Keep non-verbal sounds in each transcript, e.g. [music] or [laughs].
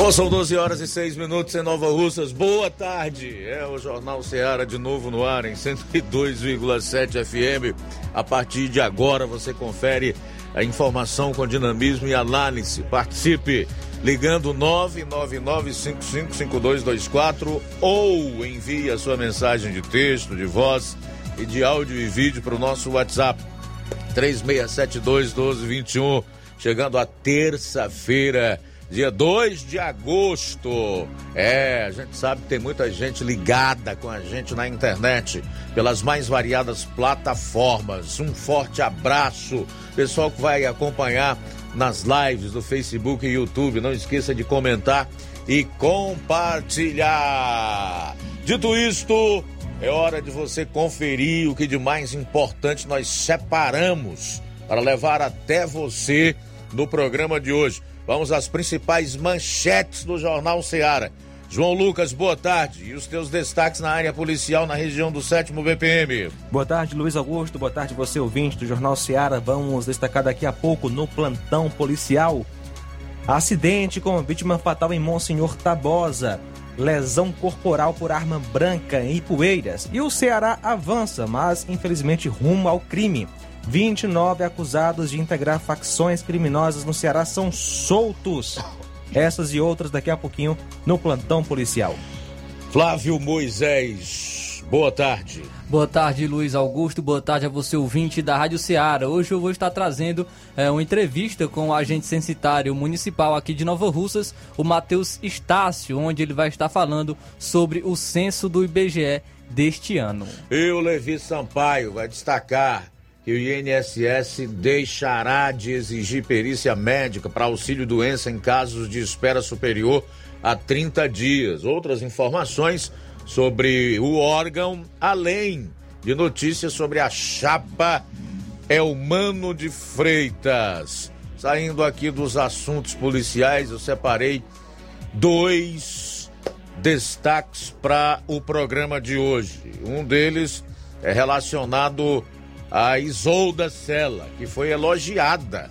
Bom, são 12 horas e 6 minutos em Nova Russas. Boa tarde. É o Jornal Ceará de novo no ar em 102,7 FM. A partir de agora você confere a informação com dinamismo e análise. Participe ligando 999555224 ou envie a sua mensagem de texto, de voz e de áudio e vídeo para o nosso WhatsApp 3672 1221. Chegando a terça-feira dia 2 de agosto. É, a gente sabe que tem muita gente ligada com a gente na internet, pelas mais variadas plataformas. Um forte abraço, pessoal que vai acompanhar nas lives do Facebook e YouTube. Não esqueça de comentar e compartilhar. Dito isto, é hora de você conferir o que de mais importante nós separamos para levar até você no programa de hoje. Vamos às principais manchetes do Jornal Ceará. João Lucas, boa tarde. E os teus destaques na área policial na região do 7 BPM. Boa tarde, Luiz Augusto. Boa tarde, você ouvinte do Jornal Ceará. Vamos destacar daqui a pouco no plantão policial. Acidente com vítima fatal em Monsenhor Tabosa. Lesão corporal por arma branca em Ipueiras. E o Ceará avança, mas infelizmente rumo ao crime. 29 acusados de integrar facções criminosas no Ceará são soltos. Essas e outras daqui a pouquinho no plantão policial. Flávio Moisés, boa tarde. Boa tarde, Luiz Augusto. Boa tarde a você, ouvinte da Rádio Ceará. Hoje eu vou estar trazendo é, uma entrevista com o agente censitário municipal aqui de Nova Russas, o Matheus Estácio, onde ele vai estar falando sobre o censo do IBGE deste ano. E o Levi Sampaio vai destacar que o INSS deixará de exigir perícia médica para auxílio doença em casos de espera superior a 30 dias. Outras informações sobre o órgão, além de notícias sobre a chapa Elmano de Freitas. Saindo aqui dos assuntos policiais, eu separei dois destaques para o programa de hoje. Um deles é relacionado a Isolda Sela, que foi elogiada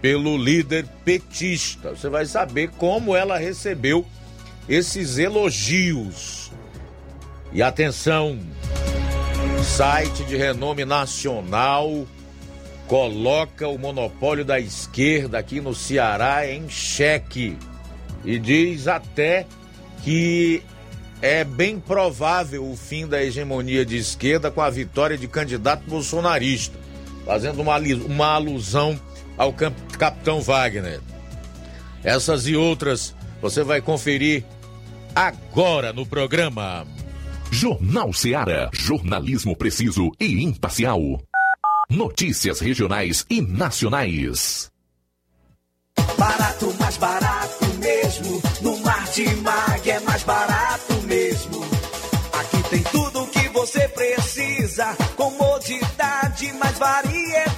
pelo líder petista. Você vai saber como ela recebeu esses elogios. E atenção, site de renome nacional coloca o monopólio da esquerda aqui no Ceará em xeque e diz até que é bem provável o fim da hegemonia de esquerda com a vitória de candidato bolsonarista, fazendo uma, uma alusão ao capitão Wagner. Essas e outras você vai conferir agora no programa. Jornal Seara. Jornalismo preciso e imparcial. Notícias regionais e nacionais. Barato, mais barato mesmo. No Martimag é mais barato tem tudo o que você precisa. Comodidade, mais variedade.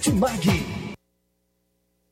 Martimag.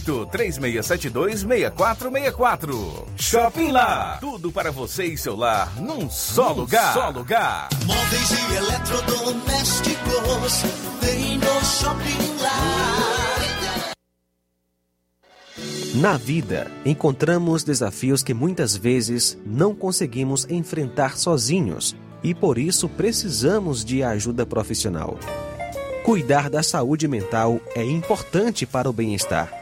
3672 6464. Shopping Lá. Tudo para você e seu lar num só num lugar. Só lugar. Móveis e eletrodomésticos, vem no Shopping Lar. Na vida, encontramos desafios que muitas vezes não conseguimos enfrentar sozinhos e por isso precisamos de ajuda profissional. Cuidar da saúde mental é importante para o bem-estar.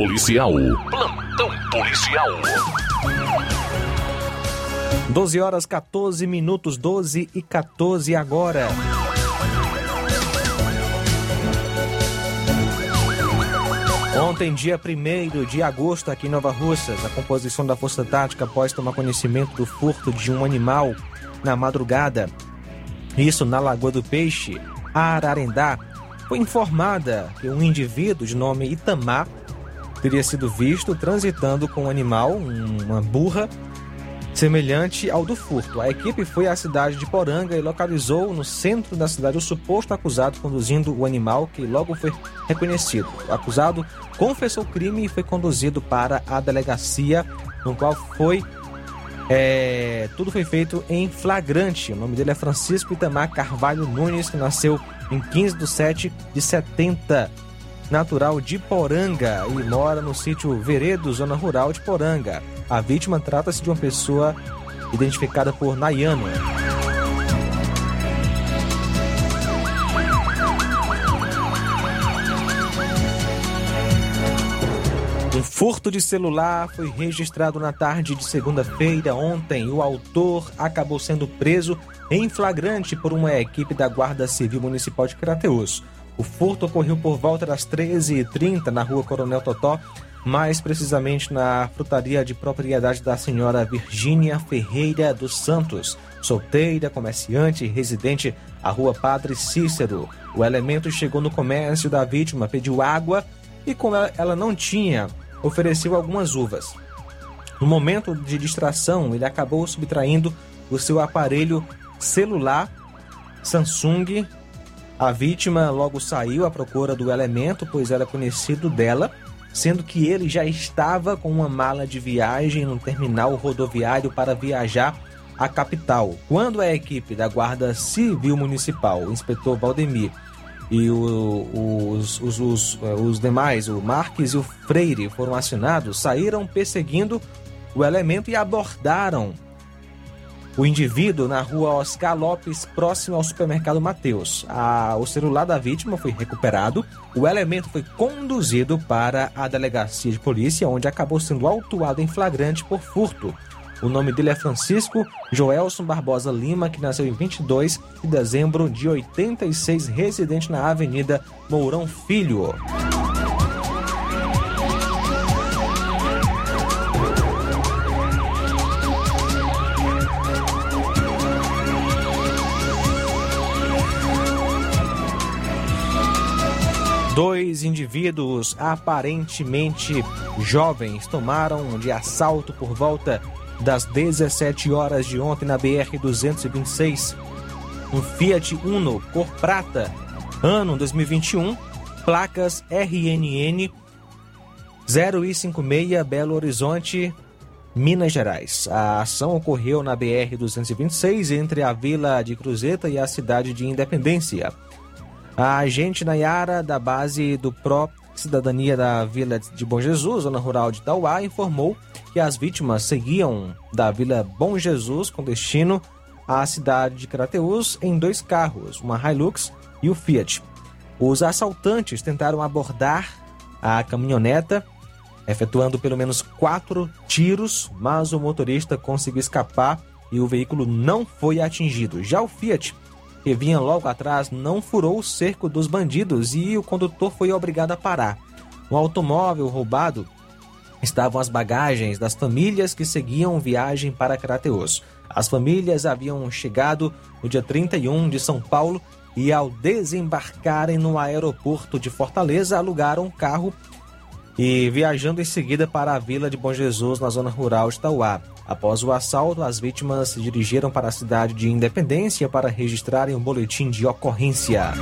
Policial. Plantão policial. 12 horas 14 minutos, 12 e 14 agora. Ontem, dia 1 de agosto, aqui em Nova Russas, a composição da Força Tática, após tomar conhecimento do furto de um animal na madrugada, isso na Lagoa do Peixe, Ararendá, foi informada que um indivíduo de nome Itamar teria sido visto transitando com um animal, uma burra, semelhante ao do furto. A equipe foi à cidade de Poranga e localizou no centro da cidade o suposto acusado conduzindo o animal, que logo foi reconhecido. O acusado confessou o crime e foi conduzido para a delegacia, no qual foi. É, tudo foi feito em flagrante. O nome dele é Francisco Itamar Carvalho Nunes, que nasceu em 15 de 7 de 70 natural de Poranga e mora no sítio Veredo, zona rural de Poranga. A vítima trata-se de uma pessoa identificada por Nayano. Um furto de celular foi registrado na tarde de segunda-feira ontem. O autor acabou sendo preso em flagrante por uma equipe da Guarda Civil Municipal de Crateus. O furto ocorreu por volta das 13h30 na rua Coronel Totó, mais precisamente na frutaria de propriedade da senhora Virgínia Ferreira dos Santos, solteira, comerciante e residente à rua Padre Cícero. O elemento chegou no comércio da vítima, pediu água e, como ela- não tinha, ofereceu algumas uvas. No momento de distração, ele acabou subtraindo o seu aparelho celular Samsung. A vítima logo saiu à procura do elemento, pois era conhecido dela, sendo que ele já estava com uma mala de viagem no terminal rodoviário para viajar à capital. Quando a equipe da Guarda Civil Municipal, o inspetor Valdemir e o- os, os, os, eh, os demais, o Marques e o Freire, foram acionados, saíram perseguindo o elemento e abordaram o indivíduo na rua Oscar Lopes, próximo ao supermercado Mateus. A- o celular da vítima foi recuperado. O elemento foi conduzido para a delegacia de polícia, onde acabou sendo autuado em flagrante por furto. O nome dele é Francisco Joelson Barbosa Lima, que nasceu em 22 de dezembro de 86, residente na Avenida Mourão Filho. Dois indivíduos aparentemente jovens tomaram de assalto por volta das 17 horas de ontem na BR-226 um Fiat Uno cor prata, ano 2021, placas RNN 056 Belo Horizonte, Minas Gerais. A ação ocorreu na BR-226 entre a Vila de Cruzeta e a cidade de Independência. A agente Nayara, da base do Pro Cidadania da Vila de Bom Jesus, zona rural de Tauá, informou que as vítimas seguiam da Vila Bom Jesus com destino à cidade de Crateús em dois carros, uma Hilux e o Fiat. Os assaltantes tentaram abordar a caminhoneta, efetuando pelo menos quatro tiros, mas o motorista conseguiu escapar e o veículo não foi atingido. Já o Fiat que vinha logo atrás não furou o cerco dos bandidos e o condutor foi obrigado a parar. No automóvel roubado estavam as bagagens das famílias que seguiam viagem para Crateus. As famílias haviam chegado no dia 31 de São Paulo e, ao desembarcarem no aeroporto de Fortaleza, alugaram um carro e viajando em seguida para a vila de Bom Jesus, na zona rural de Tauá. Após o assalto, as vítimas se dirigiram para a cidade de Independência para registrarem um boletim de ocorrência.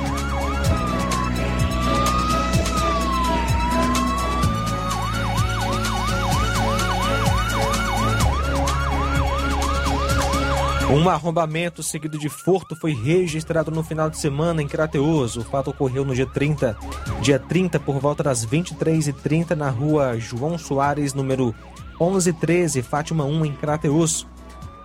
Um arrombamento seguido de furto foi registrado no final de semana em Crateus. O fato ocorreu no dia 30, dia 30 por volta das 23h30 na rua João Soares, número 1113, Fátima 1, em Crateus.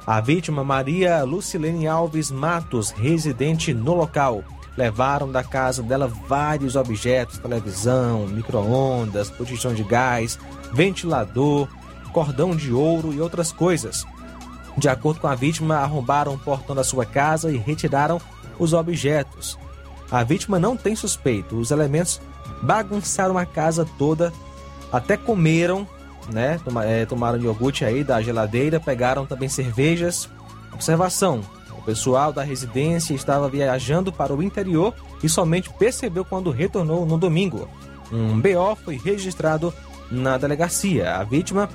A vítima, Maria Lucilene Alves Matos, residente no local. Levaram da casa dela vários objetos: televisão, micro-ondas, de gás, ventilador, cordão de ouro e outras coisas. De acordo com a vítima, arrombaram o portão da sua casa e retiraram os objetos. A vítima não tem suspeito. Os elementos bagunçaram a casa toda, até comeram, né? É, tomaram iogurte aí da geladeira, pegaram também cervejas. Observação: o pessoal da residência estava viajando para o interior e somente percebeu quando retornou no domingo. Um BO foi registrado na delegacia. A vítima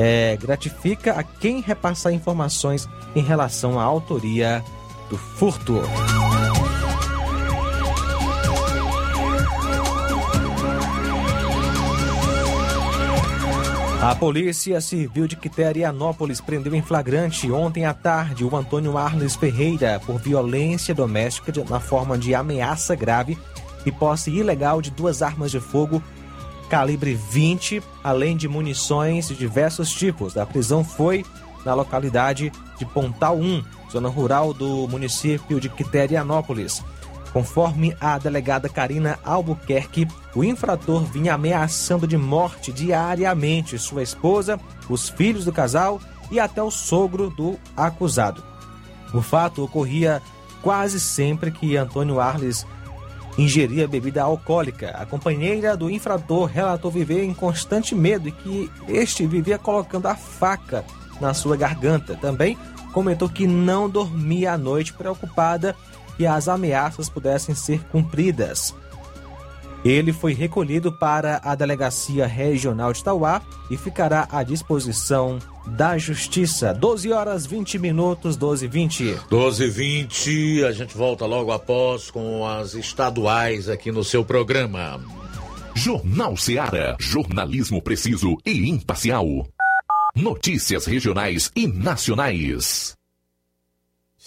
é, gratifica a quem repassar informações em relação à autoria do furto. A Polícia Civil de Quiterianópolis prendeu em flagrante ontem à tarde o Antônio Arles Ferreira por violência doméstica na forma de ameaça grave e posse ilegal de duas armas de fogo calibre 20, além de munições de diversos tipos. A prisão foi na localidade de Pontal 1, zona rural do município de Quiterianópolis. Conforme a delegada Karina Albuquerque, o infrator vinha ameaçando de morte diariamente sua esposa, os filhos do casal e até o sogro do acusado. O fato ocorria quase sempre que Antônio Arles ingeria bebida alcoólica. A companheira do infrator relatou viver em constante medo e que este vivia colocando a faca na sua garganta. Também comentou que não dormia à noite preocupada que as ameaças pudessem ser cumpridas. Ele foi recolhido para a Delegacia Regional de Tauá e ficará à disposição da Justiça. 12 horas 20 minutos, 12 e 20. 12 e 20, a gente volta logo após com as estaduais aqui no seu programa. Jornal Seara. Jornalismo preciso e imparcial. Notícias regionais e nacionais.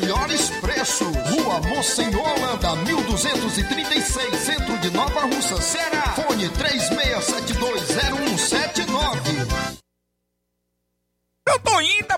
Melhores preços. Rua Monsenhor Holanda, 1236, centro de Nova Russa, Ceará. Fone 36720179. Eu tô indo,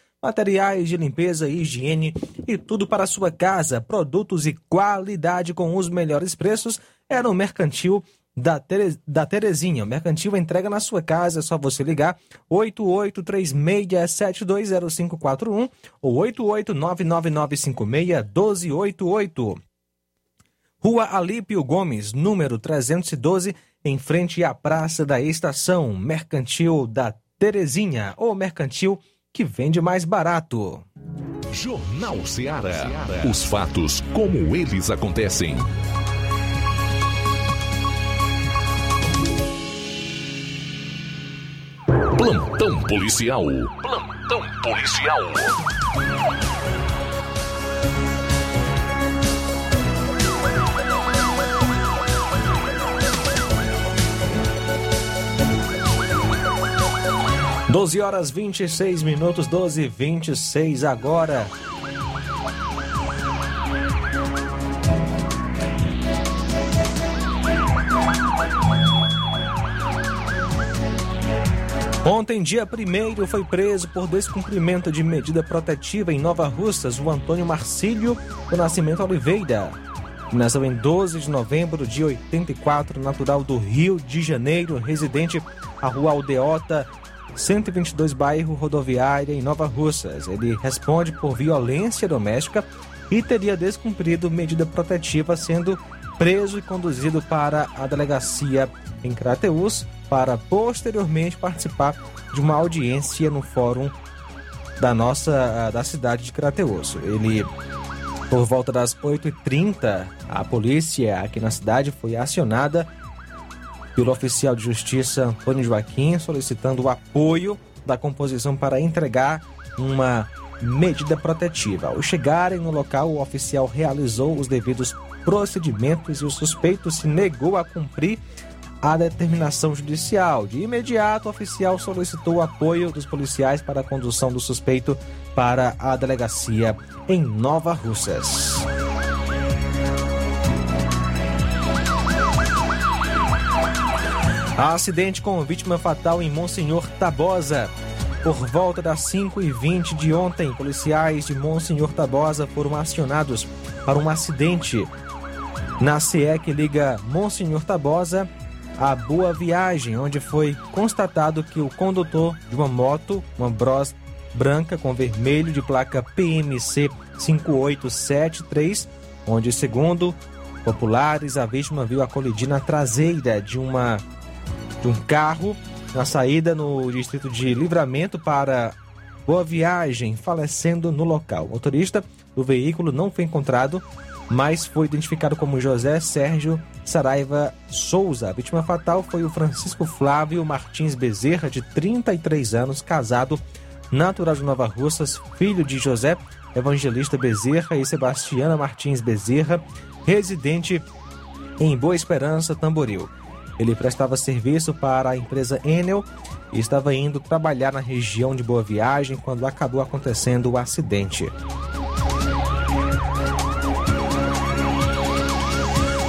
materiais de limpeza e higiene e tudo para sua casa. Produtos e qualidade com os melhores preços é no Mercantil da, Tere... da Terezinha. O Mercantil entrega na sua casa, é só você ligar 8836720541 ou 88999561288. Rua Alípio Gomes, número 312, em frente à Praça da Estação, Mercantil da Terezinha, ou mercantil que vende mais barato. Jornal Ceará. Os fatos como eles acontecem. Plantão policial. Plantão policial. 12 horas 26 minutos, 12 e 26 agora. Ontem, dia 1 foi preso por descumprimento de medida protetiva em Nova Russas o Antônio Marcílio do Nascimento Oliveira. que Nasceu em 12 de novembro de 84, natural do Rio de Janeiro, residente à rua Aldeota, 122 bairro rodoviária em Nova Russas. Ele responde por violência doméstica e teria descumprido medida protetiva, sendo preso e conduzido para a delegacia em Crateús para posteriormente participar de uma audiência no fórum da nossa da cidade de Crateús. Ele por volta das 8h30, a polícia aqui na cidade foi acionada pelo oficial de justiça Antônio Joaquim, solicitando o apoio da composição para entregar uma medida protetiva. Ao chegarem no local, o oficial realizou os devidos procedimentos e o suspeito se negou a cumprir a determinação judicial. De imediato, o oficial solicitou o apoio dos policiais para a condução do suspeito para a delegacia em Nova Russas. Acidente com vítima fatal em Monsenhor Tabosa. Por volta das 5h20 de ontem, policiais de Monsenhor Tabosa foram acionados para um acidente na CE que liga Monsenhor Tabosa a Boa Viagem, onde foi constatado que o condutor de uma moto, uma Bros branca com vermelho de placa PMC 5873, onde, segundo populares, a vítima viu a colidir na traseira de uma de um carro na saída no distrito de Livramento para Boa Viagem, falecendo no local. O motorista do veículo não foi encontrado, mas foi identificado como José Sérgio Saraiva Souza. A vítima fatal foi o Francisco Flávio Martins Bezerra, de 33 anos, casado, natural de Nova Russas, filho de José Evangelista Bezerra e Sebastiana Martins Bezerra, residente em Boa Esperança, Tamboril. Ele prestava serviço para a empresa Enel e estava indo trabalhar na região de Boa Viagem quando acabou acontecendo o acidente.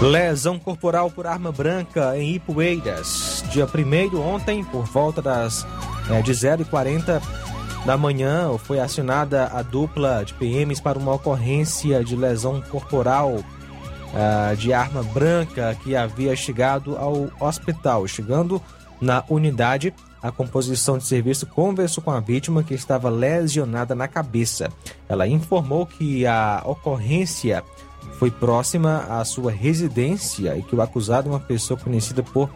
Lesão corporal por arma branca em Ipueiras. Dia 1 ontem, por volta das é, de 0h40 da manhã, foi acionada a dupla de PMs para uma ocorrência de lesão corporal uh, de arma branca que havia chegado ao hospital. Chegando na unidade, a composição de serviço conversou com a vítima que estava lesionada na cabeça. Ela informou que a ocorrência foi próxima à sua residência e que o acusado é uma pessoa conhecida por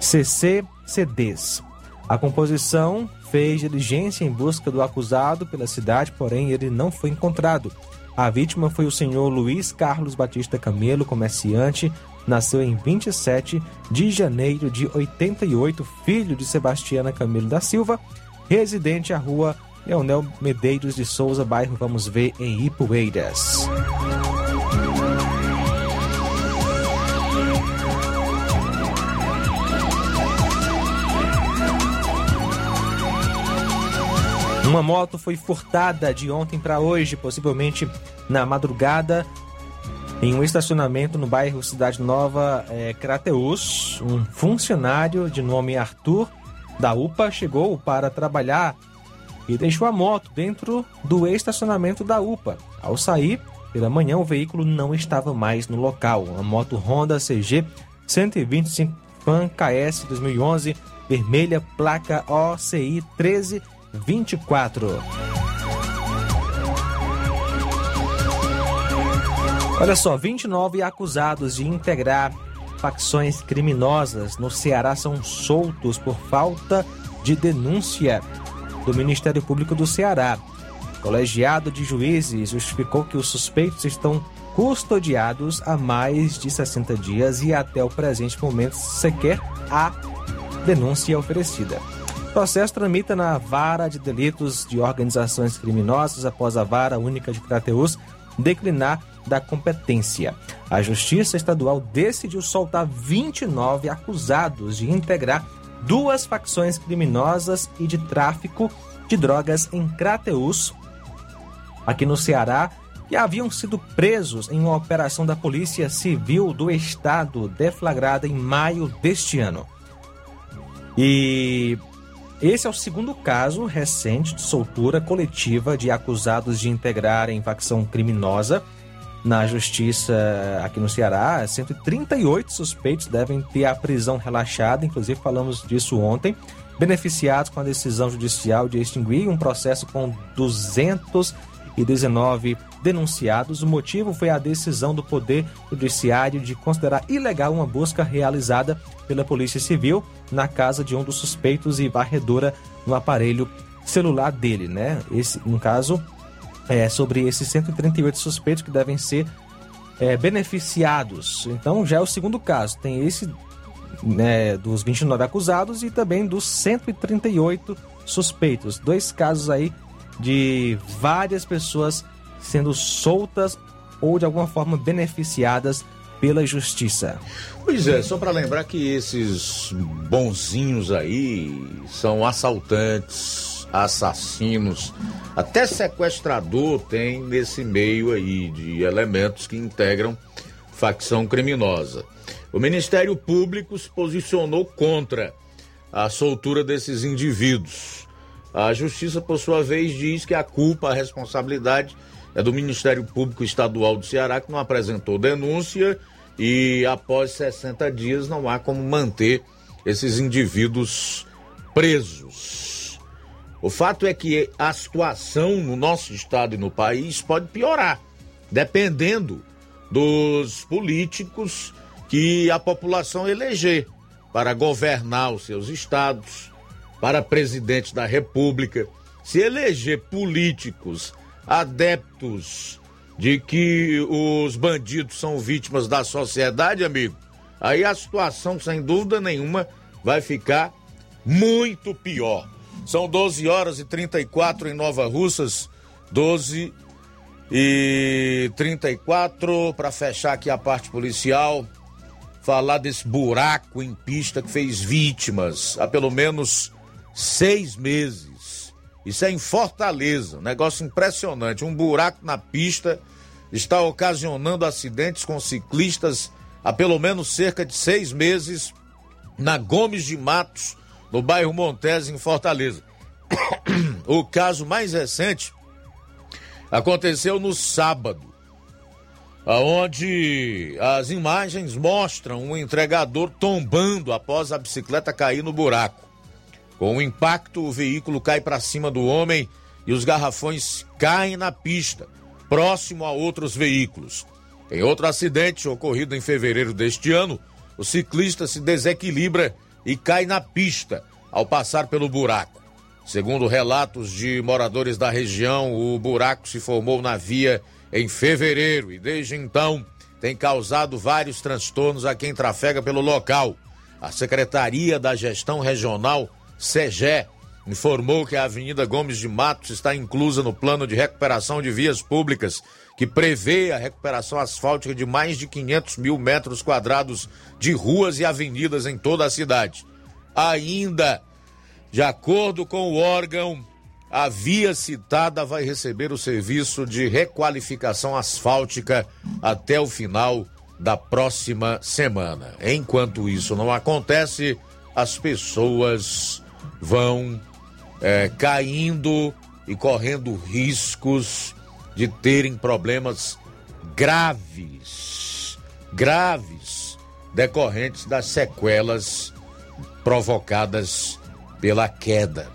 CCCDs. A composição fez diligência em busca do acusado pela cidade, porém ele não foi encontrado. A vítima foi o senhor Luiz Carlos Batista Camelo, comerciante, nasceu em 27 de janeiro de 88, filho de Sebastiana Camelo da Silva, residente à rua Leonel Medeiros de Souza, bairro Vamos Ver, em Ipueiras. Uma moto foi furtada de ontem para hoje, possivelmente na madrugada, em um estacionamento no bairro Cidade Nova, é, Crateus. Um funcionário de nome Arthur da UPA chegou para trabalhar e deixou a moto dentro do estacionamento da UPA. Ao sair pela manhã, o veículo não estava mais no local. A moto Honda CG 125 Fan KS 2011, vermelha, placa OCI 1324. Olha só, 29 acusados de integrar facções criminosas no Ceará são soltos por falta de denúncia do Ministério Público do Ceará. O colegiado de juízes justificou que os suspeitos estão custodiados há mais de 60 dias e até o presente momento sequer há denúncia oferecida. O processo tramita na Vara de Delitos de Organizações Criminosas após a Vara Única de Crateus declinar da competência. A Justiça Estadual decidiu soltar 29 acusados de integrar duas facções criminosas e de tráfico de drogas em Crateus, aqui no Ceará, que haviam sido presos em uma operação da Polícia Civil do Estado deflagrada em maio deste ano. E esse é o segundo caso recente de soltura coletiva de acusados de integrarem facção criminosa. Na justiça aqui no Ceará, 138 suspeitos devem ter a prisão relaxada, inclusive falamos disso ontem, beneficiados com a decisão judicial de extinguir um processo com 219 denunciados. O motivo foi a decisão do Poder Judiciário de considerar ilegal uma busca realizada pela Polícia Civil na casa de um dos suspeitos e varredura no aparelho celular dele, né? Esse, no caso, é sobre esses 138 suspeitos que devem ser é, beneficiados. Então, já é o segundo caso. Tem esse né, dos 29 acusados e também dos 138 suspeitos. Dois casos aí de várias pessoas sendo soltas ou de alguma forma beneficiadas pela justiça. Pois é, só para lembrar que esses bonzinhos aí são assaltantes, assassinos, até sequestrador tem nesse meio aí de elementos que integram facção criminosa. O Ministério Público se posicionou contra a soltura desses indivíduos. A Justiça, por sua vez, diz que a culpa, a responsabilidade é do Ministério Público Estadual do Ceará, que não apresentou denúncia e após 60 dias não há como manter esses indivíduos presos. O fato é que a situação no nosso estado e no país pode piorar, dependendo dos políticos que a população eleger para governar os seus estados, para presidente da República. Se eleger políticos adeptos de que os bandidos são vítimas da sociedade, amigo, aí a situação, sem dúvida nenhuma, vai ficar muito pior. São 12 horas e 34 em Nova Russas, 12 e 34 para fechar aqui a parte policial. Falar desse buraco em pista que fez vítimas há pelo menos seis meses. Isso é em Fortaleza, um negócio impressionante. Um buraco na pista está ocasionando acidentes com ciclistas há pelo menos cerca de seis meses na Gomes de Matos, no bairro Montes, em Fortaleza. [coughs] o caso mais recente aconteceu no sábado, onde as imagens mostram um entregador tombando após a bicicleta cair no buraco. Com o impacto, o veículo cai para cima do homem e os garrafões caem na pista, próximo a outros veículos. Em outro acidente ocorrido em fevereiro deste ano, o ciclista se desequilibra e cai na pista ao passar pelo buraco. Segundo relatos de moradores da região, o buraco se formou na via em fevereiro e desde então tem causado vários transtornos a quem trafega pelo local. A Secretaria da Gestão Regional SEGE informou que a Avenida Gomes de Matos está inclusa no plano de recuperação de vias públicas, que prevê a recuperação asfáltica de mais de 500 mil metros quadrados de ruas e avenidas em toda a cidade. Ainda, de acordo com o órgão, a via citada vai receber o serviço de requalificação asfáltica até o final da próxima semana. Enquanto isso não acontece, as pessoas vão é, caindo e correndo riscos de terem problemas graves, graves, decorrentes das sequelas provocadas pela queda.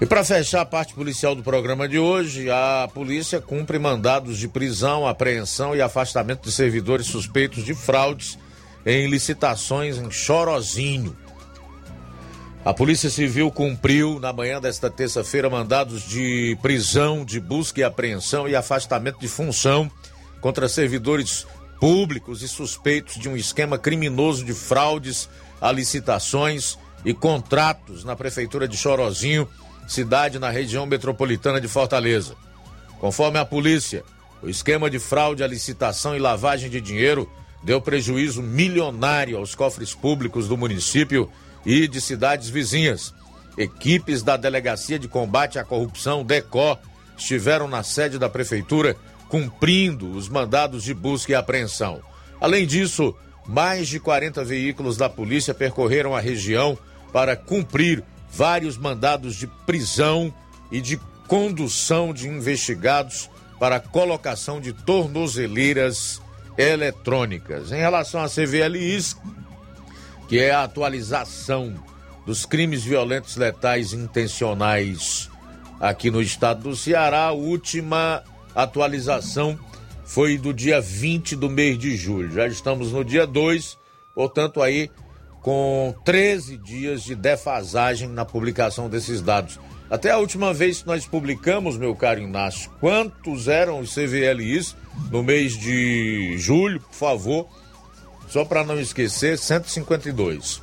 E para fechar a parte policial do programa de hoje, a polícia cumpre mandados de prisão, apreensão e afastamento de servidores suspeitos de fraudes em licitações em Chorozinho. A Polícia Civil cumpriu na manhã desta terça-feira mandados de prisão, de busca e apreensão e afastamento de função contra servidores públicos e suspeitos de um esquema criminoso de fraudes a licitações e contratos na prefeitura de Chorozinho cidade na região metropolitana de Fortaleza. Conforme a polícia, o esquema de fraude à licitação e lavagem de dinheiro deu prejuízo milionário aos cofres públicos do município e de cidades vizinhas. Equipes da Delegacia de Combate à Corrupção, DECO, estiveram na sede da prefeitura cumprindo os mandados de busca e apreensão. Além disso, mais de 40 veículos da polícia percorreram a região para cumprir vários mandados de prisão e de condução de investigados para colocação de tornozeleiras eletrônicas. Em relação à CVLIs, que é a atualização dos crimes violentos letais intencionais aqui no estado do Ceará, a última atualização foi do dia 20 do mês de julho. Já estamos no dia 2, portanto aí com 13 dias de defasagem na publicação desses dados. Até a última vez que nós publicamos, meu caro Inácio, quantos eram os CVLIs no mês de julho, por favor, só para não esquecer, 152,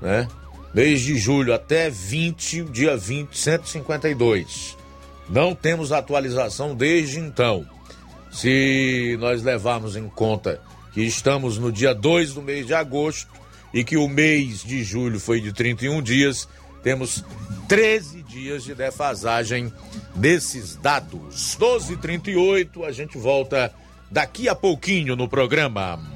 né? Mês de julho até 20, dia 20, 152. Não temos atualização desde então. Se nós levarmos em conta que estamos no dia 2 do mês de agosto, e que o mês de julho foi de 31 dias, temos 13 dias de defasagem desses dados. 12:38 a gente volta daqui a pouquinho no programa.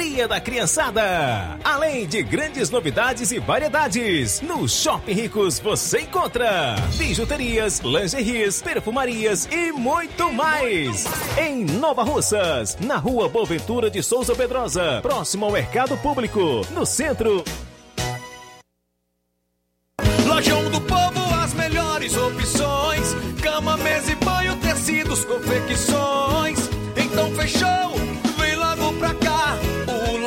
alegria da criançada. Além de grandes novidades e variedades, no Shopping Ricos você encontra bijuterias, lingeries, perfumarias e muito mais. Em Nova Russas, na rua Boaventura de Souza Pedrosa, próximo ao Mercado Público, no centro. Lojão do Povo, as melhores opções: cama, mesa e banho, tecidos, confecções. Então fechou,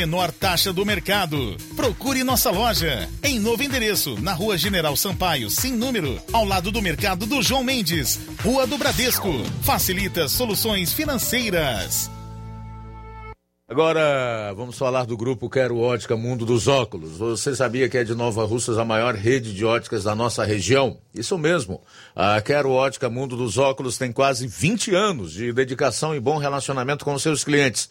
menor taxa do mercado. Procure nossa loja em novo endereço, na Rua General Sampaio, sem número, ao lado do mercado do João Mendes, Rua do Bradesco. Facilita soluções financeiras. Agora vamos falar do grupo Quero Ótica Mundo dos Óculos. Você sabia que é de Nova Russas a maior rede de óticas da nossa região? Isso mesmo. A Quero Ótica Mundo dos Óculos tem quase 20 anos de dedicação e bom relacionamento com seus clientes.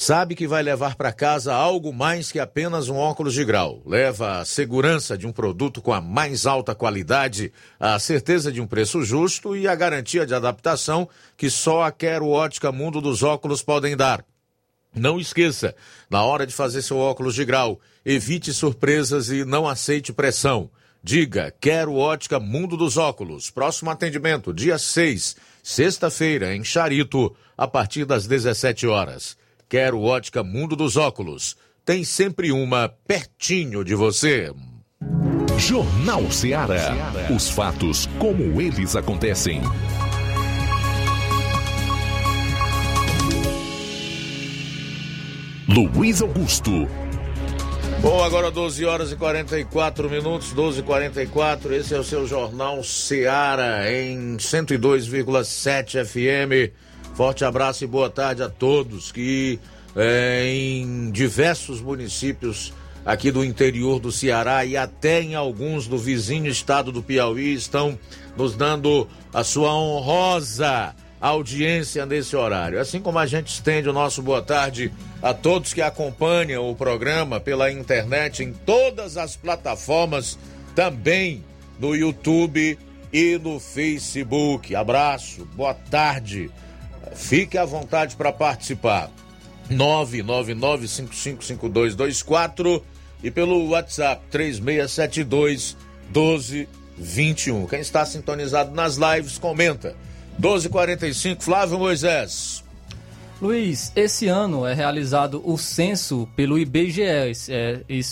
sabe que vai levar para casa algo mais que apenas um óculos de grau. Leva a segurança de um produto com a mais alta qualidade, a certeza de um preço justo e a garantia de adaptação que só a Quero Ótica Mundo dos Óculos podem dar. Não esqueça, na hora de fazer seu óculos de grau, evite surpresas e não aceite pressão. Diga, quero ótica Mundo dos Óculos. Próximo atendimento, dia 6, sexta-feira, em Charito, a partir das 17 horas. Quero ótica Mundo dos Óculos. Tem sempre uma pertinho de você. Jornal Ceará. Os fatos como eles acontecem. Luiz Augusto. Bom, agora 12 horas e 44 minutos, 12 e 44 esse é o seu Jornal Seara em 102,7 FM. Forte abraço e boa tarde a todos que é, em diversos municípios aqui do interior do Ceará e até em alguns do vizinho estado do Piauí estão nos dando a sua honrosa audiência nesse horário. Assim como a gente estende o nosso boa tarde a todos que acompanham o programa pela internet em todas as plataformas, também no YouTube e no Facebook. Abraço, boa tarde. Fique à vontade para participar. 999555224 e pelo WhatsApp 3672 1221. Quem está sintonizado nas lives, comenta. 1245, Flávio Moisés. Luiz, esse ano é realizado o censo pelo IBGE. É,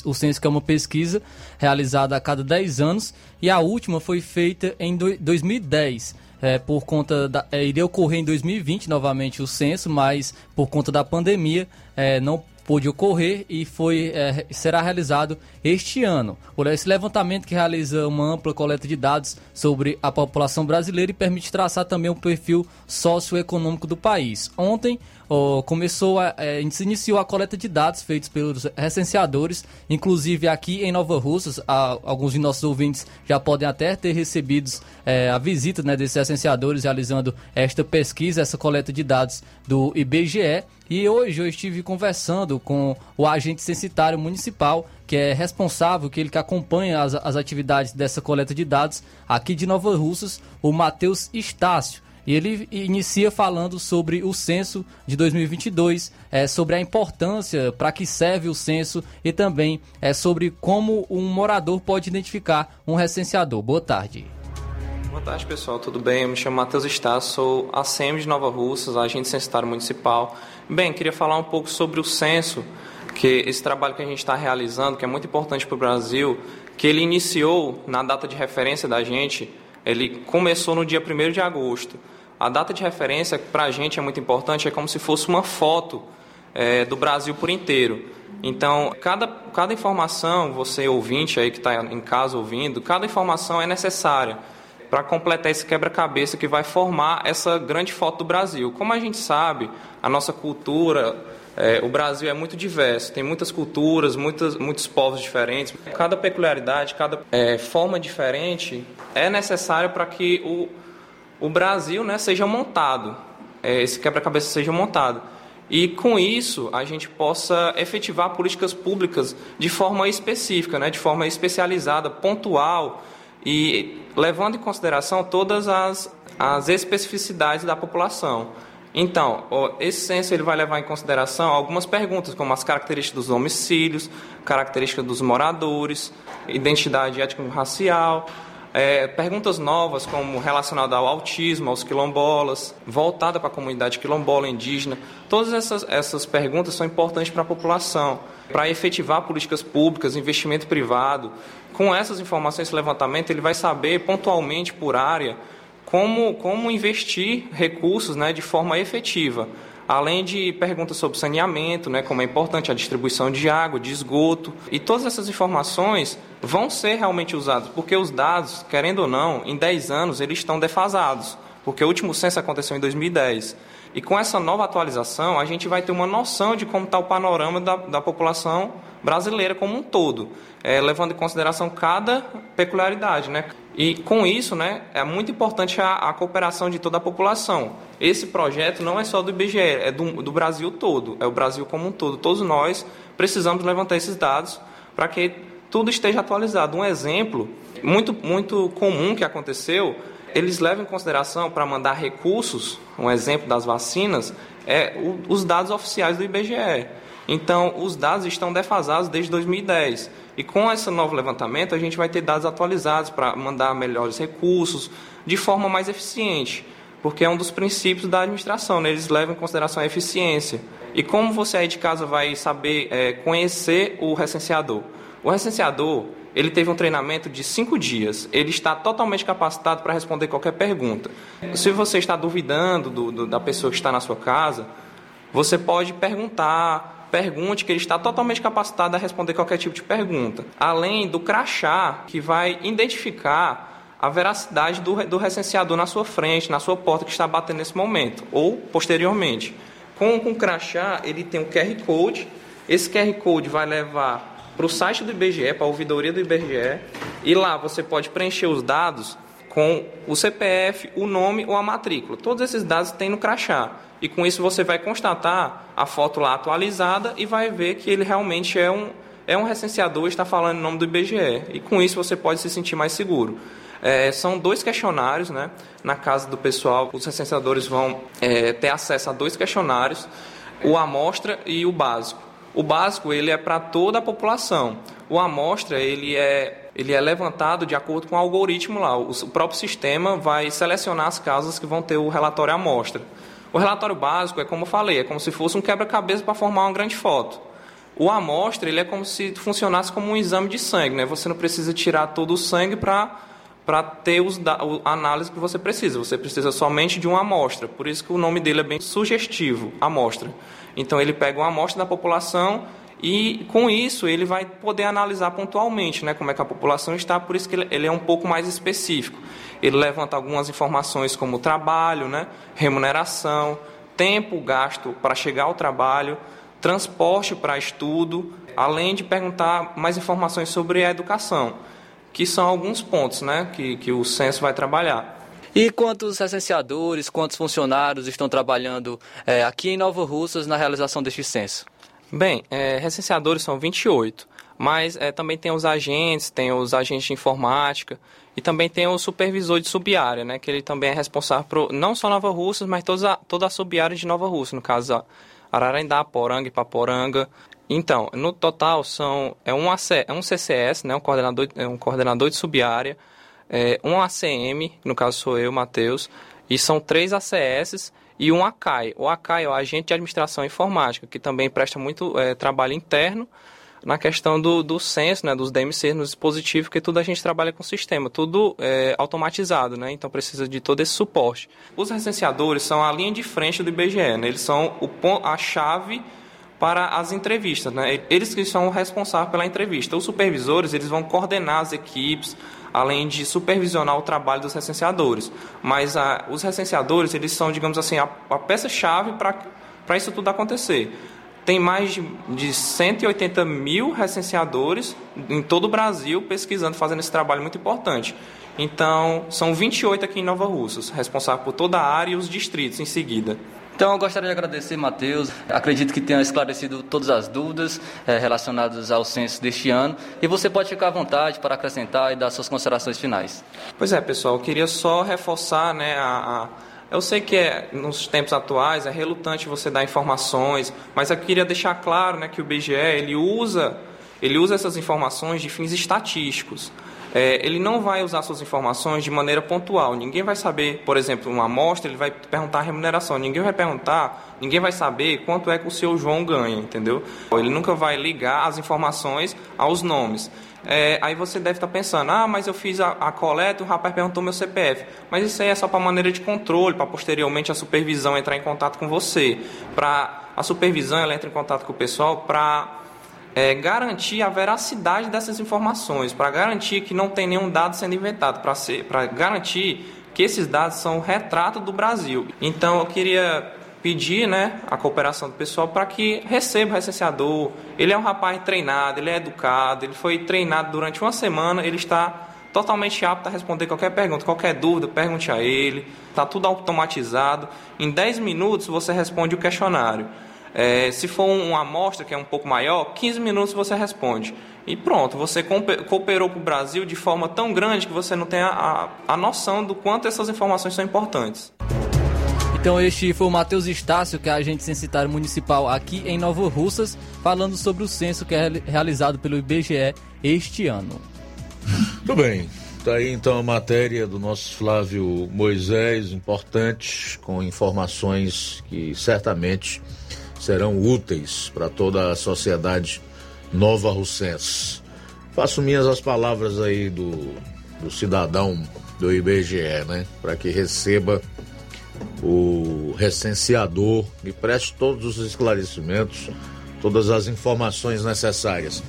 o censo que é uma pesquisa realizada a cada 10 anos e a última foi feita em 2010. É, por conta da, é, iria ocorrer em 2020 novamente o censo, mas por conta da pandemia é, não pôde ocorrer e foi é, será realizado este ano. Por esse levantamento que realiza uma ampla coleta de dados sobre a população brasileira e permite traçar também o perfil socioeconômico do país. Ontem oh, começou a, é, se iniciou a coleta de dados feitos pelos recenseadores, inclusive aqui em Nova Russas, alguns de nossos ouvintes já podem até ter recebido é, a visita né, desses recenseadores realizando esta pesquisa, essa coleta de dados do IBGE. E hoje eu estive conversando com o agente censitário municipal, que é responsável, que ele que acompanha as, as atividades dessa coleta de dados aqui de Nova Russas, o Matheus Estácio. E ele inicia falando sobre o censo de 2022, é, sobre a importância para que serve o censo e também é, sobre como um morador pode identificar um recenseador. Boa tarde. Boa tarde, pessoal. Tudo bem? Eu me chamo Matheus Estácio, sou ACM de Nova Russas, agente censitário municipal. Bem, queria falar um pouco sobre o censo, que esse trabalho que a gente está realizando, que é muito importante para o Brasil, que ele iniciou na data de referência da gente, ele começou no dia 1 de agosto. A data de referência para a gente é muito importante, é como se fosse uma foto é, do Brasil por inteiro. Então, cada, cada informação, você ouvinte aí que está em casa ouvindo, cada informação é necessária para completar esse quebra-cabeça que vai formar essa grande foto do Brasil. Como a gente sabe, a nossa cultura, é, o Brasil é muito diverso, tem muitas culturas, muitas, muitos povos diferentes. Cada peculiaridade, cada é, forma diferente é necessária para que o o Brasil né, seja montado, é, esse quebra-cabeça seja montado. E com isso a gente possa efetivar políticas públicas de forma específica, né, de forma especializada, pontual e levando em consideração todas as, as especificidades da população. Então, esse censo ele vai levar em consideração algumas perguntas, como as características dos domicílios, características dos moradores, identidade étnico-racial, é, perguntas novas, como relacionada ao autismo, aos quilombolas, voltada para a comunidade quilombola, indígena. Todas essas, essas perguntas são importantes para a população, para efetivar políticas públicas, investimento privado. Com essas informações, esse levantamento, ele vai saber pontualmente por área como, como investir recursos né, de forma efetiva além de perguntas sobre saneamento, né, como é importante a distribuição de água, de esgoto. E todas essas informações vão ser realmente usadas, porque os dados, querendo ou não, em 10 anos eles estão defasados, porque o último censo aconteceu em 2010. E com essa nova atualização, a gente vai ter uma noção de como está o panorama da, da população brasileira como um todo, é, levando em consideração cada peculiaridade. Né? E com isso, né, é muito importante a, a, cooperação de toda a população. Esse projeto não é só do IBGE, é do, do Brasil todo, é o Brasil como um todo. Todos nós precisamos levantar esses dados para que tudo esteja atualizado. Um exemplo muito, muito comum que aconteceu, eles levam em consideração para mandar recursos, um exemplo das vacinas, é o, os dados oficiais do IBGE. Então, os dados estão defasados desde 2010. E com esse novo levantamento, a gente vai ter dados atualizados para mandar melhores recursos de forma mais eficiente, porque é um dos princípios da administração, né? eles levam em consideração a eficiência. E como você aí de casa vai saber é, conhecer o recenseador? O recenseador, ele teve um treinamento de cinco dias. Ele está totalmente capacitado para responder qualquer pergunta. Se você está duvidando do, do, da pessoa que está na sua casa, você pode perguntar, pergunte, que ele está totalmente capacitado a responder qualquer tipo de pergunta. Além do crachá, que vai identificar a veracidade do, do recenseador na sua frente, na sua porta que está batendo nesse momento, ou posteriormente. Com, com o crachá, ele tem um QR Code. Esse QR Code vai levar para o site do IBGE, para a ouvidoria do IBGE, e lá você pode preencher os dados com o CPF, o nome ou a matrícula. Todos esses dados tem no crachá e com isso você vai constatar a foto lá atualizada e vai ver que ele realmente é um, é um recenseador e está falando em nome do IBGE. E com isso você pode se sentir mais seguro. É, são dois questionários, né? Na casa do pessoal, os recenseadores vão é, ter acesso a dois questionários, o amostra e o básico. O básico ele é para toda a população. O amostra ele é, ele é levantado de acordo com o algoritmo lá. O, o próprio sistema vai selecionar as casas que vão ter o relatório amostra. O relatório básico é como eu falei, é como se fosse um quebra-cabeça para formar uma grande foto. O amostra ele é como se funcionasse como um exame de sangue, né? Você não precisa tirar todo o sangue para para ter os da, a análise que você precisa. Você precisa somente de uma amostra. Por isso que o nome dele é bem sugestivo, amostra. Então ele pega uma amostra da população e com isso ele vai poder analisar pontualmente né, como é que a população está, por isso que ele é um pouco mais específico. Ele levanta algumas informações como trabalho, né, remuneração, tempo gasto para chegar ao trabalho, transporte para estudo, além de perguntar mais informações sobre a educação, que são alguns pontos né, que, que o censo vai trabalhar. E quantos recenseadores, quantos funcionários estão trabalhando é, aqui em Nova Russas na realização deste censo? Bem, é, recenseadores são 28, mas é, também tem os agentes, tem os agentes de informática e também tem o supervisor de subárea, né, que ele também é responsável por não só Nova Russas, mas toda a, toda a de Nova Russa, no caso Ararendá, Poranga e Paporanga. Então, no total são é um, AC, é um CCS, né, um coordenador, é um coordenador de subárea, é, um ACM, no caso sou eu, Matheus, e são três ACS e um ACAI. O ACAI é o Agente de Administração Informática, que também presta muito é, trabalho interno na questão do, do censo, né, dos DMCs nos dispositivos, que tudo a gente trabalha com sistema, tudo é, automatizado, né, então precisa de todo esse suporte. Os recenseadores são a linha de frente do IBGE, né, eles são o, a chave para as entrevistas, né, eles que são responsáveis pela entrevista. Os supervisores, eles vão coordenar as equipes, além de supervisionar o trabalho dos recenseadores. Mas a, os recenseadores, eles são, digamos assim, a, a peça-chave para isso tudo acontecer. Tem mais de, de 180 mil recenseadores em todo o Brasil pesquisando, fazendo esse trabalho muito importante. Então, são 28 aqui em Nova Russas, responsável por toda a área e os distritos em seguida. Então, eu gostaria de agradecer, Matheus. Acredito que tenha esclarecido todas as dúvidas é, relacionadas ao censo deste ano. E você pode ficar à vontade para acrescentar e dar suas considerações finais. Pois é, pessoal, eu queria só reforçar né, a, a... Eu sei que é, nos tempos atuais é relutante você dar informações, mas eu queria deixar claro né, que o BGE ele usa, ele usa essas informações de fins estatísticos é, ele não vai usar suas informações de maneira pontual. Ninguém vai saber, por exemplo, uma amostra, ele vai perguntar a remuneração. Ninguém vai perguntar, ninguém vai saber quanto é que o seu João ganha, entendeu? Ele nunca vai ligar as informações aos nomes. É, aí você deve estar pensando, ah, mas eu fiz a, a coleta e o rapaz perguntou meu CPF. Mas isso aí é só para maneira de controle, para posteriormente a supervisão entrar em contato com você. Para a supervisão ela entra em contato com o pessoal para é, garantir a veracidade dessas informações, para garantir que não tem nenhum dado sendo inventado, para garantir que esses dados são retrato do Brasil. Então eu queria pedir né, a cooperação do pessoal para que receba o recenseador. Ele é um rapaz treinado, ele é educado, ele foi treinado durante uma semana, ele está totalmente apto a responder qualquer pergunta, qualquer dúvida, pergunte a ele. Está tudo automatizado. Em 10 minutos você responde o questionário. É, se for uma amostra que é um pouco maior, 15 minutos você responde. E pronto, você cooperou com o Brasil de forma tão grande que você não tem a, a, a noção do quanto essas informações são importantes. Então este foi o Matheus Estácio, que é agente censitário municipal aqui em Nova Russas, falando sobre o censo que é realizado pelo IBGE este ano. Tudo bem. Tá aí então a matéria do nosso Flávio Moisés, importante, com informações que certamente serão úteis para toda a sociedade nova russense. Faço minhas as palavras aí do, do cidadão do IBGE, né? Para que receba o recenseador e preste todos os esclarecimentos, todas as informações necessárias.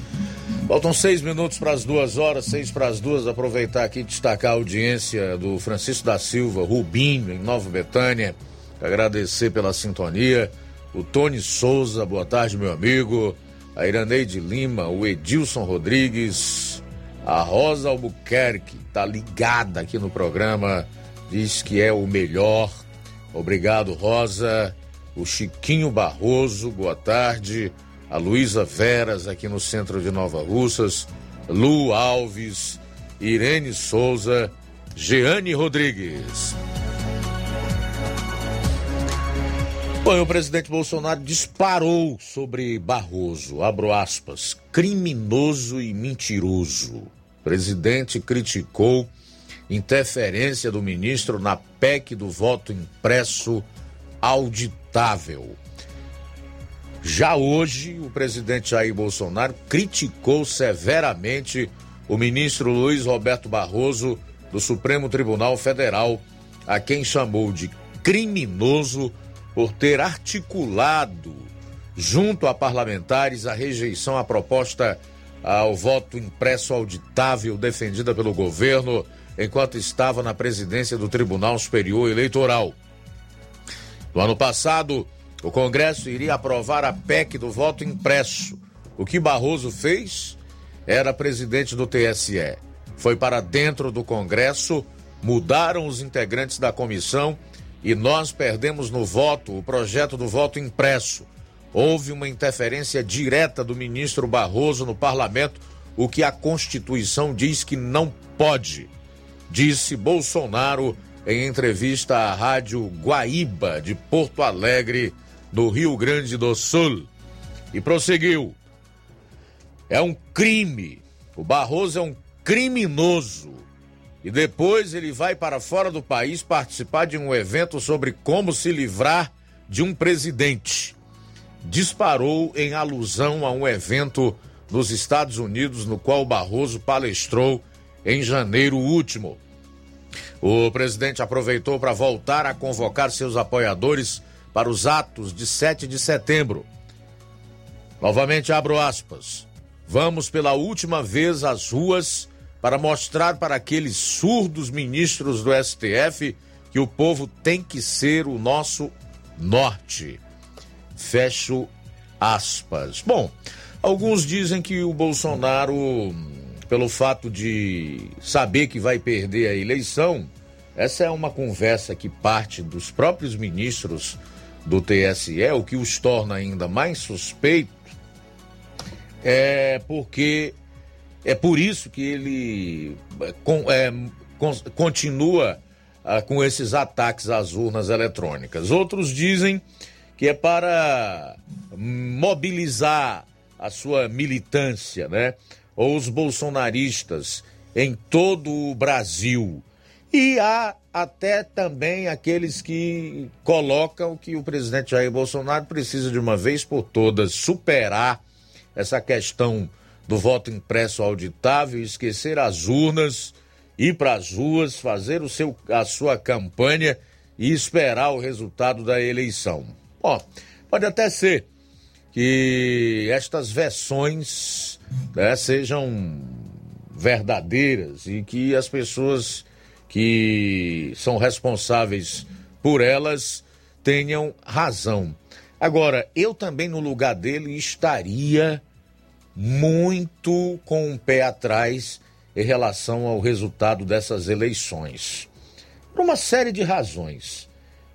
Faltam seis minutos para as duas horas, seis para as duas. Aproveitar aqui e destacar a audiência do Francisco da Silva, Rubinho, em Nova Betânia. Agradecer pela sintonia o Tony Souza, boa tarde, meu amigo, a Iraneide Lima, o Edilson Rodrigues, a Rosa Albuquerque, tá ligada aqui no programa, diz que é o melhor. Obrigado, Rosa. O Chiquinho Barroso, boa tarde. A Luísa Veras, aqui no centro de Nova Russas. Lu Alves, Irene Souza, Jeane Rodrigues. Bom, o presidente Bolsonaro disparou sobre Barroso, abro aspas, criminoso e mentiroso. O presidente criticou interferência do ministro na PEC do voto impresso auditável. Já hoje, o presidente Jair Bolsonaro criticou severamente o ministro Luiz Roberto Barroso do Supremo Tribunal Federal, a quem chamou de criminoso por ter articulado, junto a parlamentares, a rejeição à proposta ao voto impresso auditável defendida pelo governo enquanto estava na presidência do Tribunal Superior Eleitoral. No ano passado, o Congresso iria aprovar a PEC do voto impresso. O que Barroso fez? Era presidente do TSE. Foi para dentro do Congresso, mudaram os integrantes da comissão e nós perdemos no voto o projeto do voto impresso. Houve uma interferência direta do ministro Barroso no parlamento, o que a Constituição diz que não pode, disse Bolsonaro em entrevista à rádio Guaíba de Porto Alegre, no Rio Grande do Sul. E prosseguiu: é um crime. O Barroso é um criminoso. E depois ele vai para fora do país participar de um evento sobre como se livrar de um presidente. Disparou em alusão a um evento nos Estados Unidos no qual Barroso palestrou em janeiro último. O presidente aproveitou para voltar a convocar seus apoiadores para os atos de 7 de setembro. Novamente abro aspas. Vamos pela última vez às ruas para mostrar para aqueles surdos ministros do STF que o povo tem que ser o nosso norte. Fecho aspas. Bom, alguns dizem que o Bolsonaro, pelo fato de saber que vai perder a eleição, essa é uma conversa que parte dos próprios ministros do TSE, o que os torna ainda mais suspeitos, é porque é por isso que ele é, é continua ah, com esses ataques às urnas eletrônicas. Outros dizem que é para mobilizar a sua militância, né? Ou os bolsonaristas em todo o Brasil. E há até também aqueles que colocam que o presidente Jair Bolsonaro precisa de uma vez por todas superar essa questão do voto impresso auditável, esquecer as urnas, ir para as ruas, fazer o seu, a sua campanha e esperar o resultado da eleição. Ó, pode até ser que estas versões né, sejam verdadeiras e que as pessoas que são responsáveis por elas tenham razão. Agora, eu também no lugar dele estaria muito com o um pé atrás em relação ao resultado dessas eleições. Por uma série de razões.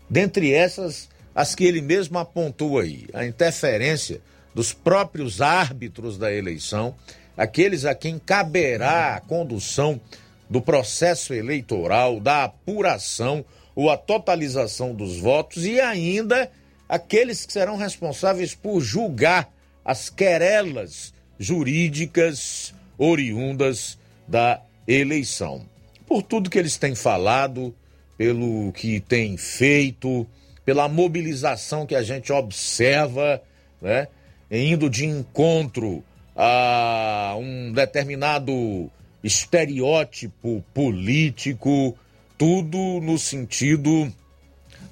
Dentre essas, as que ele mesmo apontou aí: a interferência dos próprios árbitros da eleição, aqueles a quem caberá a condução do processo eleitoral, da apuração ou a totalização dos votos e ainda aqueles que serão responsáveis por julgar as querelas jurídicas oriundas da eleição. Por tudo que eles têm falado, pelo que têm feito, pela mobilização que a gente observa, né, indo de encontro a um determinado estereótipo político, tudo no sentido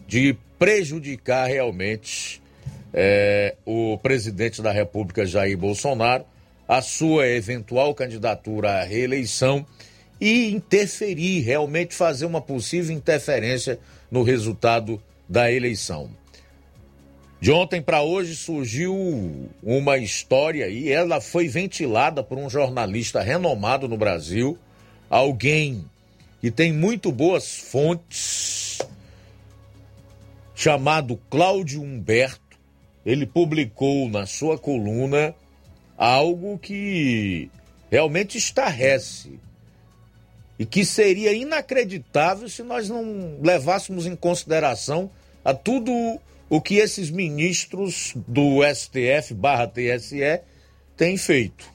de prejudicar realmente é, o presidente da República, Jair Bolsonaro, a sua eventual candidatura à reeleição e interferir, realmente fazer uma possível interferência no resultado da eleição. De ontem para hoje surgiu uma história e ela foi ventilada por um jornalista renomado no Brasil, alguém que tem muito boas fontes, chamado Cláudio Humberto. Ele publicou na sua coluna algo que realmente estarrece e que seria inacreditável se nós não levássemos em consideração a tudo o que esses ministros do STF barra TSE têm feito.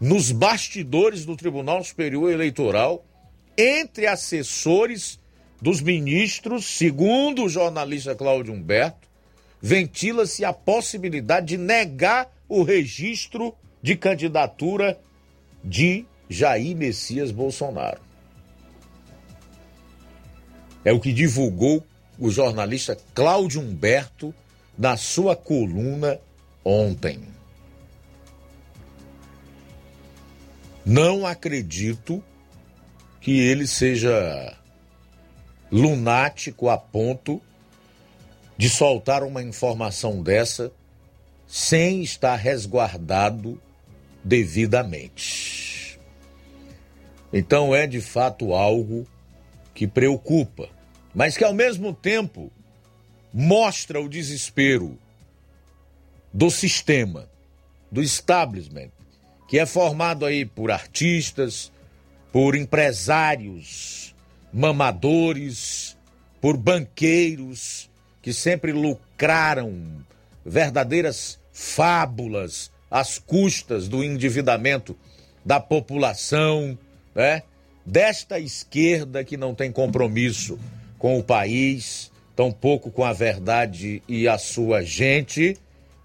Nos bastidores do Tribunal Superior Eleitoral, entre assessores dos ministros, segundo o jornalista Cláudio Humberto, ventila-se a possibilidade de negar o registro de candidatura de Jair Messias Bolsonaro. É o que divulgou o jornalista Cláudio Humberto na sua coluna ontem. Não acredito que ele seja lunático a ponto de soltar uma informação dessa sem estar resguardado devidamente. Então é de fato algo que preocupa, mas que ao mesmo tempo mostra o desespero do sistema, do establishment, que é formado aí por artistas, por empresários, mamadores, por banqueiros que sempre lucraram verdadeiras fábulas às custas do endividamento da população, né? Desta esquerda que não tem compromisso com o país, tampouco com a verdade e a sua gente,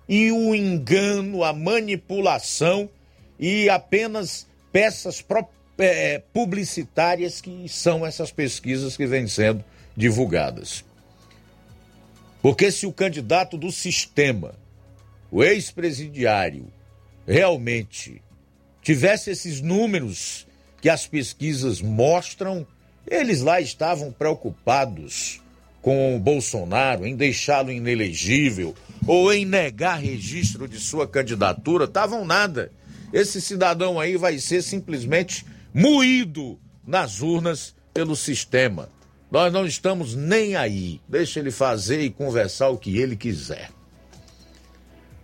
e o engano, a manipulação e apenas peças é, publicitárias que são essas pesquisas que vêm sendo divulgadas. Porque se o candidato do sistema, o ex-presidiário, realmente tivesse esses números que as pesquisas mostram, eles lá estavam preocupados com o Bolsonaro em deixá-lo inelegível ou em negar registro de sua candidatura, estavam nada. Esse cidadão aí vai ser simplesmente moído nas urnas pelo sistema. Nós não estamos nem aí. Deixa ele fazer e conversar o que ele quiser.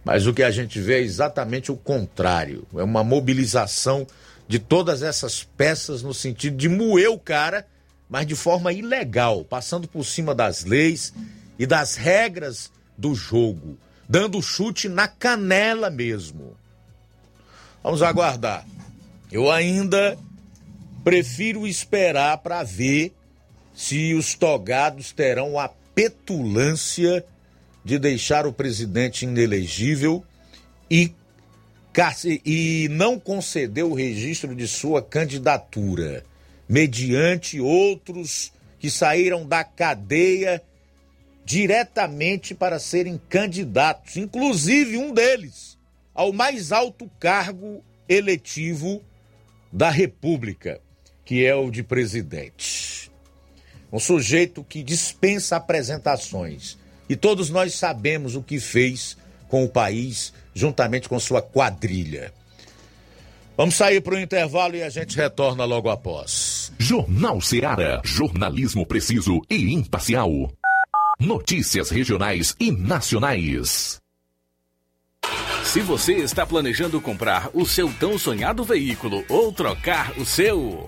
Mas o que a gente vê é exatamente o contrário. É uma mobilização de todas essas peças no sentido de moer o cara, mas de forma ilegal, passando por cima das leis e das regras do jogo, dando chute na canela mesmo. Vamos aguardar. Eu ainda prefiro esperar para ver se os togados terão a petulância de deixar o presidente inelegível e, e não conceder o registro de sua candidatura, mediante outros que saíram da cadeia diretamente para serem candidatos, inclusive um deles ao mais alto cargo eletivo da República, que é o de presidente. Um sujeito que dispensa apresentações. E todos nós sabemos o que fez com o país, juntamente com sua quadrilha. Vamos sair para o intervalo e a gente retorna logo após. Jornal Seara. Jornalismo preciso e imparcial. Notícias regionais e nacionais. Se você está planejando comprar o seu tão sonhado veículo ou trocar o seu.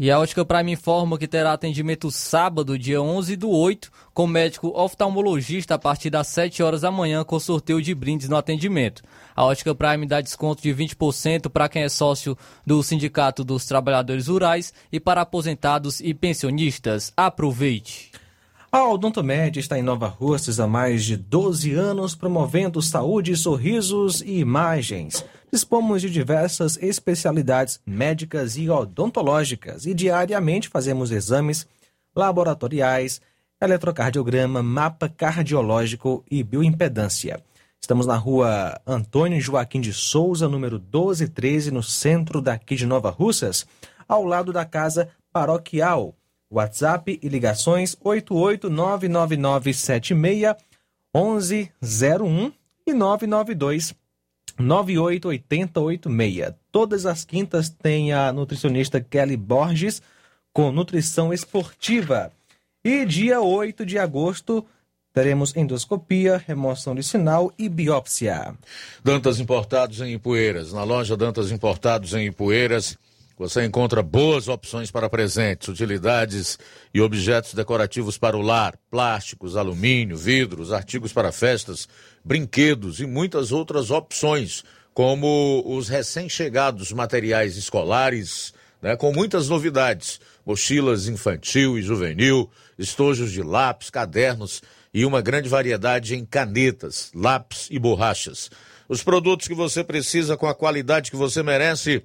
E a Ótica Prime informa que terá atendimento sábado, dia 11 do 8, com médico oftalmologista a partir das 7 horas da manhã, com sorteio de brindes no atendimento. A Ótica Prime dá desconto de 20% para quem é sócio do Sindicato dos Trabalhadores Rurais e para aposentados e pensionistas. Aproveite! A Odontomed está em Nova Russas há mais de 12 anos, promovendo saúde, sorrisos e imagens. Dispomos de diversas especialidades médicas e odontológicas e diariamente fazemos exames laboratoriais, eletrocardiograma, mapa cardiológico e bioimpedância. Estamos na rua Antônio Joaquim de Souza, número 1213, no centro daqui de Nova Russas, ao lado da casa paroquial. WhatsApp e ligações 8899976 1101 e 992 988086. Todas as quintas tem a nutricionista Kelly Borges com nutrição esportiva. E dia 8 de agosto teremos endoscopia, remoção de sinal e biópsia. Dantas Importados em Ipueiras. Na loja Dantas Importados em Ipueiras, você encontra boas opções para presentes, utilidades e objetos decorativos para o lar, plásticos, alumínio, vidros, artigos para festas, brinquedos e muitas outras opções, como os recém-chegados materiais escolares, né, com muitas novidades, mochilas infantil e juvenil, estojos de lápis, cadernos e uma grande variedade em canetas, lápis e borrachas. Os produtos que você precisa com a qualidade que você merece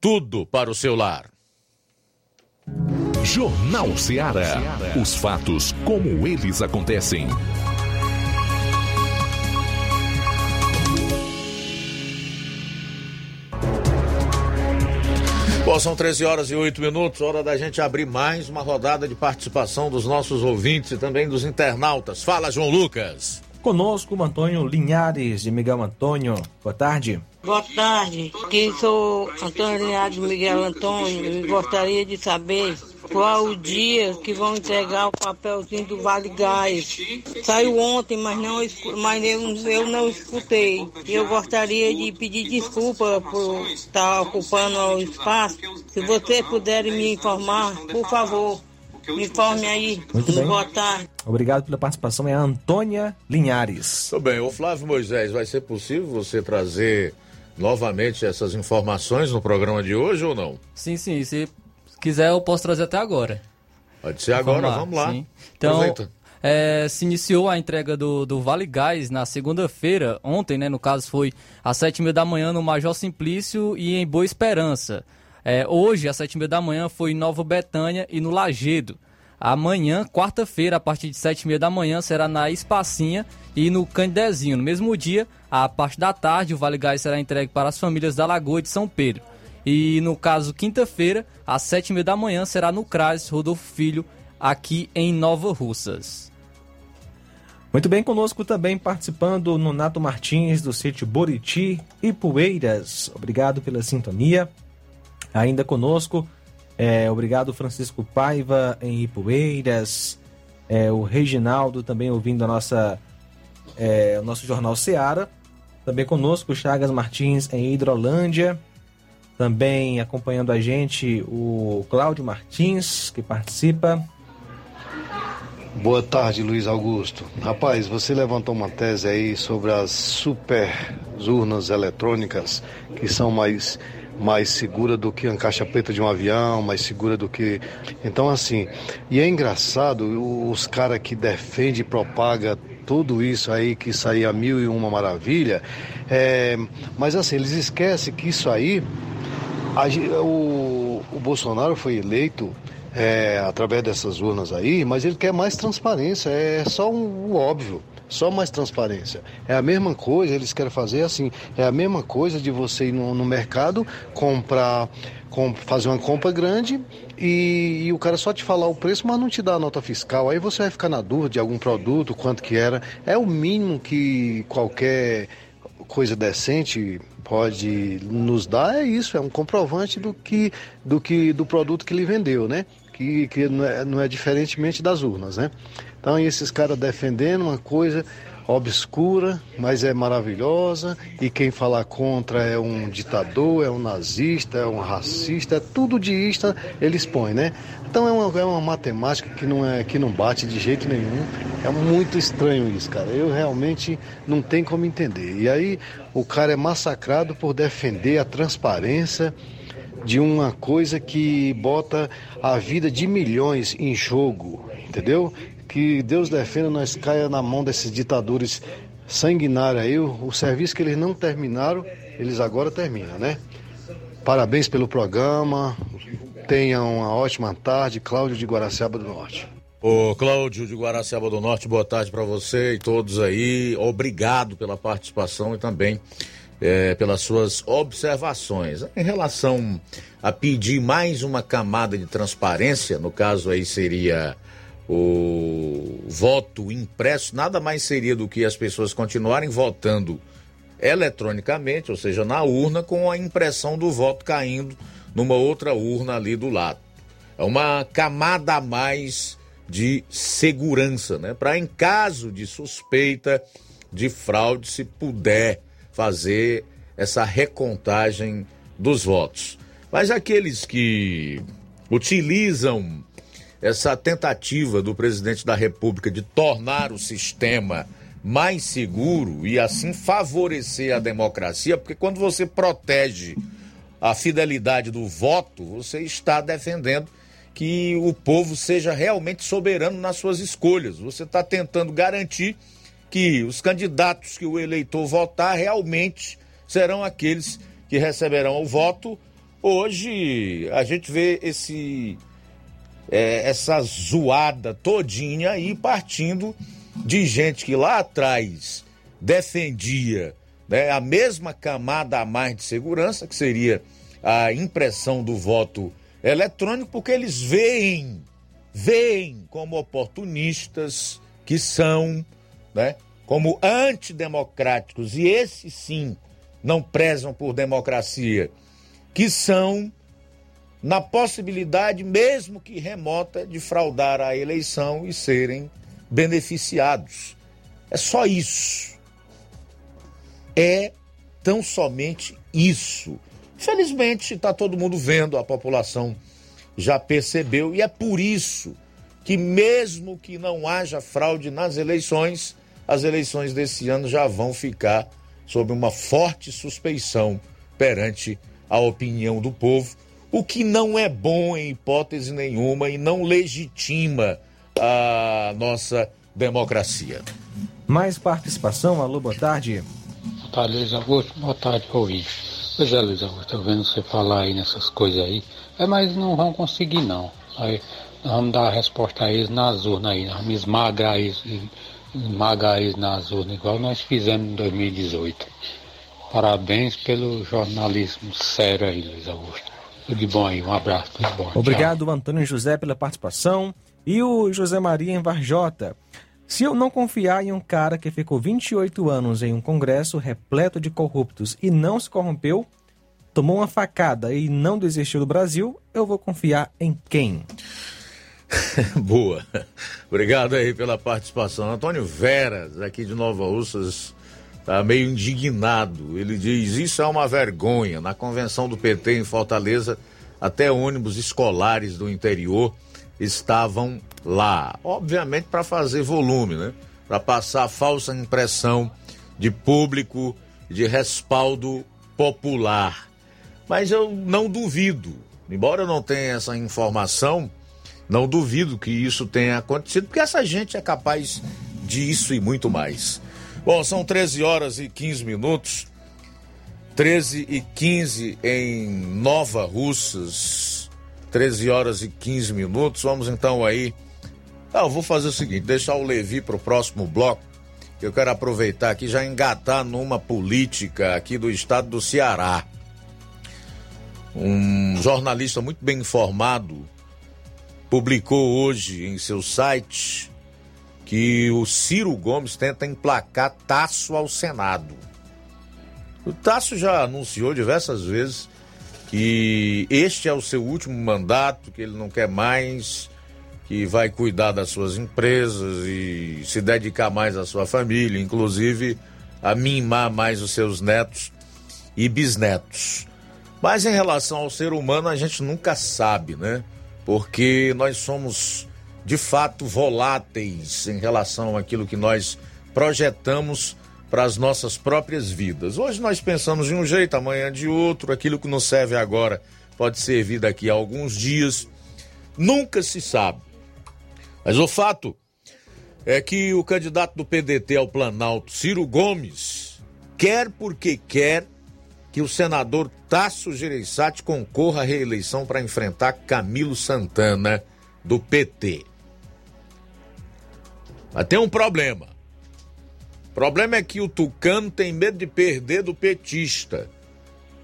tudo para o seu lar. Jornal Ceará. Os fatos como eles acontecem. Bom, são 13 horas e 8 minutos, hora da gente abrir mais uma rodada de participação dos nossos ouvintes e também dos internautas. Fala, João Lucas. Conosco Antônio Linhares, de Miguel Antônio. Boa tarde. Boa tarde, que sou Antônio Linhares Miguel Antônio e gostaria de saber qual o dia que vão entregar o papelzinho do Vale Gás. Saiu ontem, mas, não, mas eu, eu não escutei. E eu gostaria de pedir desculpa por estar ocupando o espaço. Se vocês puderem me informar, por favor. Me informe aí. Muito bem. Boa tarde. Obrigado pela participação. É a Antônia Linhares. Tudo bem, ô Flávio Moisés, vai ser possível você trazer novamente essas informações no programa de hoje ou não? Sim, sim. Se quiser, eu posso trazer até agora. Pode ser agora, vamos lá. Sim. Então, é, se iniciou a entrega do, do Vale Gás na segunda-feira, ontem, né? No caso, foi às sete e meia da manhã no Major Simplício e em Boa Esperança. É, hoje, às sete e meia da manhã, foi em Nova Betânia e no Lagedo. Amanhã, quarta-feira, a partir de sete e meia da manhã, será na Espacinha e no Candezinho. No mesmo dia, a parte da tarde, o Vale Gás será entregue para as famílias da Lagoa de São Pedro. E no caso, quinta-feira, às sete e meia da manhã, será no CRAS Rodolfo Filho, aqui em Nova Russas. Muito bem, conosco também participando Nonato Martins, do sítio Boriti e Poeiras. Obrigado pela sintonia. Ainda conosco, é, obrigado Francisco Paiva em Ipueiras, é, o Reginaldo também ouvindo a nossa, é, o nosso jornal Seara. Também conosco Chagas Martins em Hidrolândia. Também acompanhando a gente o Cláudio Martins, que participa. Boa tarde, Luiz Augusto. Rapaz, você levantou uma tese aí sobre as super urnas eletrônicas que são mais mais segura do que a caixa preta de um avião, mais segura do que. Então, assim, e é engraçado os caras que defendem e propagam tudo isso aí, que aí é mil e uma maravilha, é... mas assim, eles esquecem que isso aí. A... o, o Bolsonaro foi eleito é, através dessas urnas aí, mas ele quer mais transparência, é só um, o óbvio. Só mais transparência. É a mesma coisa, eles querem fazer assim. É a mesma coisa de você ir no, no mercado, comprar, fazer uma compra grande e, e, o cara só te falar o preço, mas não te dá a nota fiscal. Aí você vai ficar na dúvida de algum produto, quanto que era. É o mínimo que qualquer coisa decente pode nos dar, é isso, é um comprovante do que do que do produto que ele vendeu, né? que, que não, é, não é diferentemente das urnas, né? Então, esses caras defendendo uma coisa obscura, mas é maravilhosa, e quem falar contra é um ditador, é um nazista, é um racista, é tudo de ista eles põem, né? Então é uma, é uma matemática que não, é, que não bate de jeito nenhum. É muito estranho isso, cara. Eu realmente não tenho como entender. E aí o cara é massacrado por defender a transparência de uma coisa que bota a vida de milhões em jogo, entendeu? Que Deus defenda nós caia na mão desses ditadores sanguinários aí. O, o serviço que eles não terminaram, eles agora terminam, né? Parabéns pelo programa. Tenham uma ótima tarde. Cláudio de Guaraciaba do Norte. Ô Cláudio de Guaraciaba do Norte, boa tarde para você e todos aí. Obrigado pela participação e também é, pelas suas observações. Em relação a pedir mais uma camada de transparência, no caso aí seria o voto impresso, nada mais seria do que as pessoas continuarem votando eletronicamente, ou seja, na urna, com a impressão do voto caindo numa outra urna ali do lado. É uma camada a mais de segurança, né? Para em caso de suspeita de fraude, se puder fazer essa recontagem dos votos. Mas aqueles que utilizam essa tentativa do presidente da República de tornar o sistema mais seguro e assim favorecer a democracia, porque quando você protege a fidelidade do voto, você está defendendo que o povo seja realmente soberano nas suas escolhas. Você está tentando garantir que os candidatos que o eleitor votar realmente serão aqueles que receberão o voto. Hoje a gente vê esse é, essa zoada todinha aí partindo de gente que lá atrás defendia né, a mesma camada a mais de segurança, que seria a impressão do voto eletrônico, porque eles veem, veem como oportunistas que são né? como antidemocráticos, e esses sim não prezam por democracia, que são na possibilidade, mesmo que remota, de fraudar a eleição e serem beneficiados. É só isso. É tão somente isso. Felizmente está todo mundo vendo, a população já percebeu, e é por isso que, mesmo que não haja fraude nas eleições, as eleições desse ano já vão ficar sob uma forte suspeição perante a opinião do povo, o que não é bom em hipótese nenhuma e não legitima a nossa democracia. Mais participação, alô, boa tarde. Boa tarde, Luiz Augusto, boa tarde, ouvinte. Pois é, Luiz Augusto, estou vendo você falar aí nessas coisas aí, é, mas não vão conseguir não. Aí, nós vamos dar a resposta a eles nas urnas aí, nós vamos esmagar eles esmagar eles nas urnas, igual nós fizemos em 2018. Parabéns pelo jornalismo sério aí, Luiz Augusto. Tudo de bom aí, um abraço, tudo bom. Obrigado, tchau. Antônio José, pela participação. E o José Maria em Varjota. Se eu não confiar em um cara que ficou 28 anos em um congresso repleto de corruptos e não se corrompeu, tomou uma facada e não desistiu do Brasil, eu vou confiar em quem? [laughs] Boa. Obrigado aí pela participação. Antônio Veras, aqui de Nova Russas, está meio indignado. Ele diz: Isso é uma vergonha. Na convenção do PT em Fortaleza, até ônibus escolares do interior estavam lá. Obviamente para fazer volume, né? Para passar a falsa impressão de público, de respaldo popular. Mas eu não duvido, embora eu não tenha essa informação, não duvido que isso tenha acontecido, porque essa gente é capaz disso e muito mais. Bom, são 13 horas e 15 minutos. 13 e 15 em Nova Russas. 13 horas e 15 minutos. Vamos então aí. Ah, eu vou fazer o seguinte: deixar o Levi para o próximo bloco. Eu quero aproveitar aqui já engatar numa política aqui do estado do Ceará. Um jornalista muito bem informado publicou hoje em seu site que o Ciro Gomes tenta emplacar Tasso ao Senado. O Tasso já anunciou diversas vezes que este é o seu último mandato, que ele não quer mais, que vai cuidar das suas empresas e se dedicar mais à sua família, inclusive a mimar mais os seus netos e bisnetos. Mas em relação ao ser humano, a gente nunca sabe, né? Porque nós somos de fato voláteis em relação àquilo que nós projetamos para as nossas próprias vidas. Hoje nós pensamos de um jeito, amanhã de outro, aquilo que nos serve agora pode servir daqui a alguns dias. Nunca se sabe. Mas o fato é que o candidato do PDT ao Planalto, Ciro Gomes, quer porque quer que o senador Tasso Gereissati concorra à reeleição para enfrentar Camilo Santana do PT. Mas tem um problema. O problema é que o Tucano tem medo de perder do petista,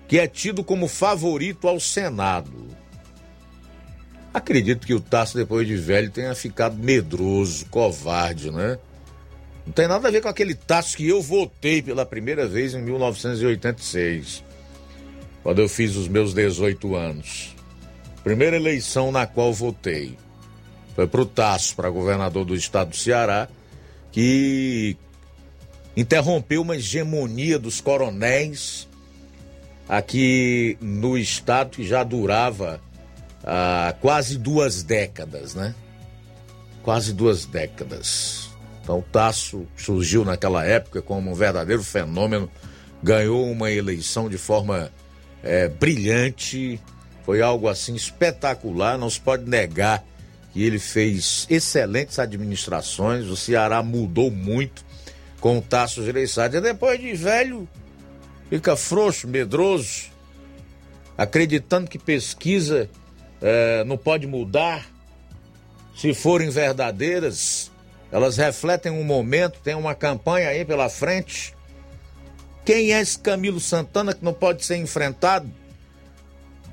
que é tido como favorito ao Senado. Acredito que o Tasso, depois de velho, tenha ficado medroso, covarde, né? Não tem nada a ver com aquele Tasso que eu votei pela primeira vez em 1986, quando eu fiz os meus 18 anos. Primeira eleição na qual votei. Foi para o Tasso, para governador do estado do Ceará, que interrompeu uma hegemonia dos coronéis aqui no estado que já durava há quase duas décadas, né? Quase duas décadas. Então o Tasso surgiu naquela época como um verdadeiro fenômeno, ganhou uma eleição de forma é, brilhante, foi algo assim espetacular, não se pode negar que ele fez excelentes administrações, o Ceará mudou muito com o Tasso Gereissati. Depois de velho, fica frouxo, medroso, acreditando que pesquisa eh, não pode mudar. Se forem verdadeiras, elas refletem um momento, tem uma campanha aí pela frente. Quem é esse Camilo Santana que não pode ser enfrentado?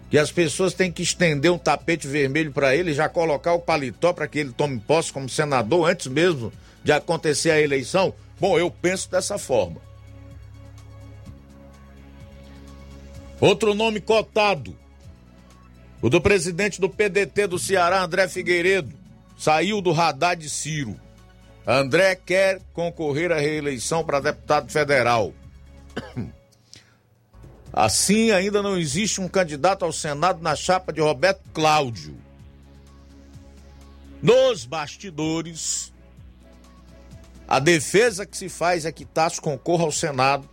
Que as pessoas têm que estender um tapete vermelho para ele, já colocar o paletó para que ele tome posse como senador antes mesmo de acontecer a eleição? Bom, eu penso dessa forma. Outro nome cotado, o do presidente do PDT do Ceará, André Figueiredo, saiu do radar de Ciro. André quer concorrer à reeleição para deputado federal. Assim, ainda não existe um candidato ao Senado na chapa de Roberto Cláudio. Nos bastidores, a defesa que se faz é que Tasso concorra ao Senado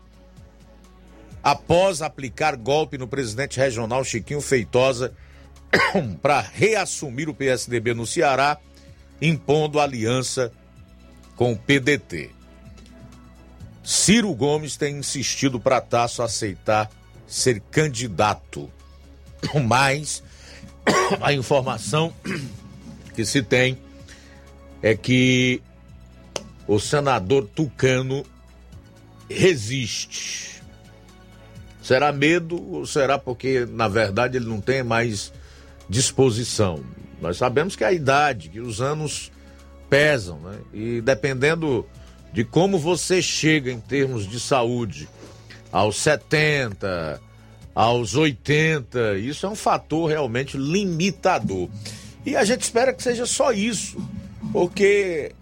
após aplicar golpe no presidente regional Chiquinho Feitosa [coughs] para reassumir o PSDB no Ceará, impondo aliança com o PDT. Ciro Gomes tem insistido para Tasso aceitar ser candidato. [coughs] Mas [coughs] a informação [coughs] que se tem é que o senador Tucano resiste. Será medo ou será porque, na verdade, ele não tem mais disposição? Nós sabemos que a idade, que os anos pesam, né? E dependendo de como você chega em termos de saúde aos 70, aos 80. Isso é um fator realmente limitador. E a gente espera que seja só isso, porque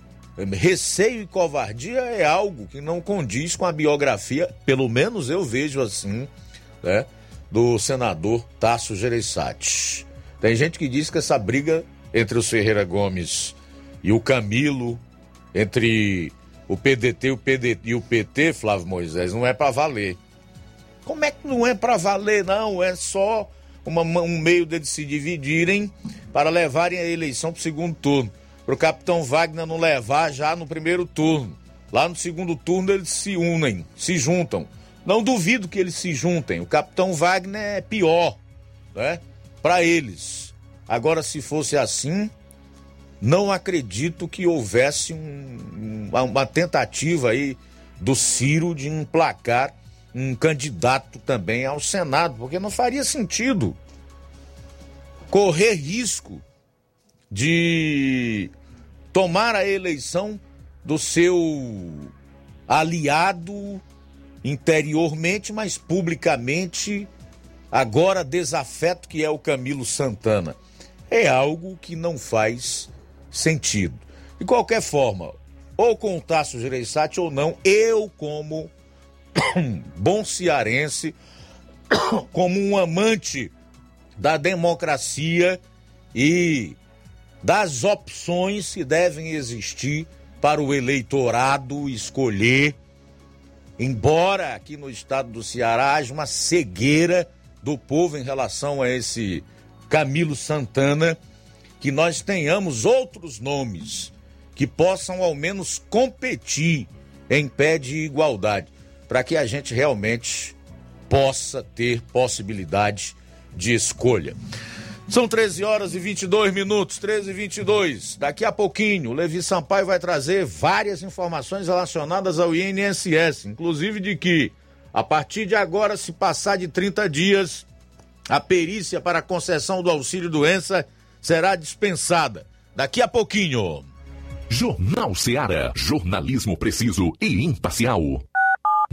receio e covardia é algo que não condiz com a biografia, pelo menos eu vejo assim, né, do senador Tasso Gereissati. Tem gente que diz que essa briga entre os Ferreira Gomes e o Camilo, entre o PDT o, PD, e o PT, Flávio Moisés, não é para valer. Como é que não é para valer, não? É só uma, um meio deles se dividirem para levarem a eleição para o segundo turno. Para o capitão Wagner não levar já no primeiro turno. Lá no segundo turno eles se unem, se juntam. Não duvido que eles se juntem. O capitão Wagner é pior, né? Para eles. Agora, se fosse assim, não acredito que houvesse um, uma tentativa aí do Ciro de emplacar um candidato também ao Senado, porque não faria sentido correr risco de tomar a eleição do seu aliado interiormente, mas publicamente agora desafeto que é o Camilo Santana. É algo que não faz sentido. De qualquer forma, ou com o Tasso Gereissati ou não, eu como [coughs] bom cearense, [coughs] como um amante da democracia e das opções que devem existir para o eleitorado escolher, embora aqui no estado do Ceará haja uma cegueira do povo em relação a esse Camilo Santana, que nós tenhamos outros nomes que possam ao menos competir em pé de igualdade para que a gente realmente possa ter possibilidade de escolha. São 13 horas e 22 minutos, 13 e 22. Daqui a pouquinho, o Levi Sampaio vai trazer várias informações relacionadas ao INSS, inclusive de que, a partir de agora, se passar de 30 dias, a perícia para a concessão do auxílio doença será dispensada. Daqui a pouquinho. Jornal Seara. Jornalismo preciso e imparcial.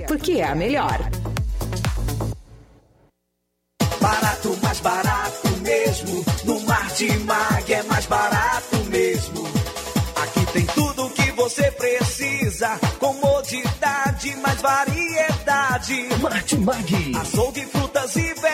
porque é a melhor. Barato, mais barato mesmo. No Martimag é mais barato mesmo. Aqui tem tudo o que você precisa. Comodidade, mais variedade. Martimag. Açougue, frutas e verduras.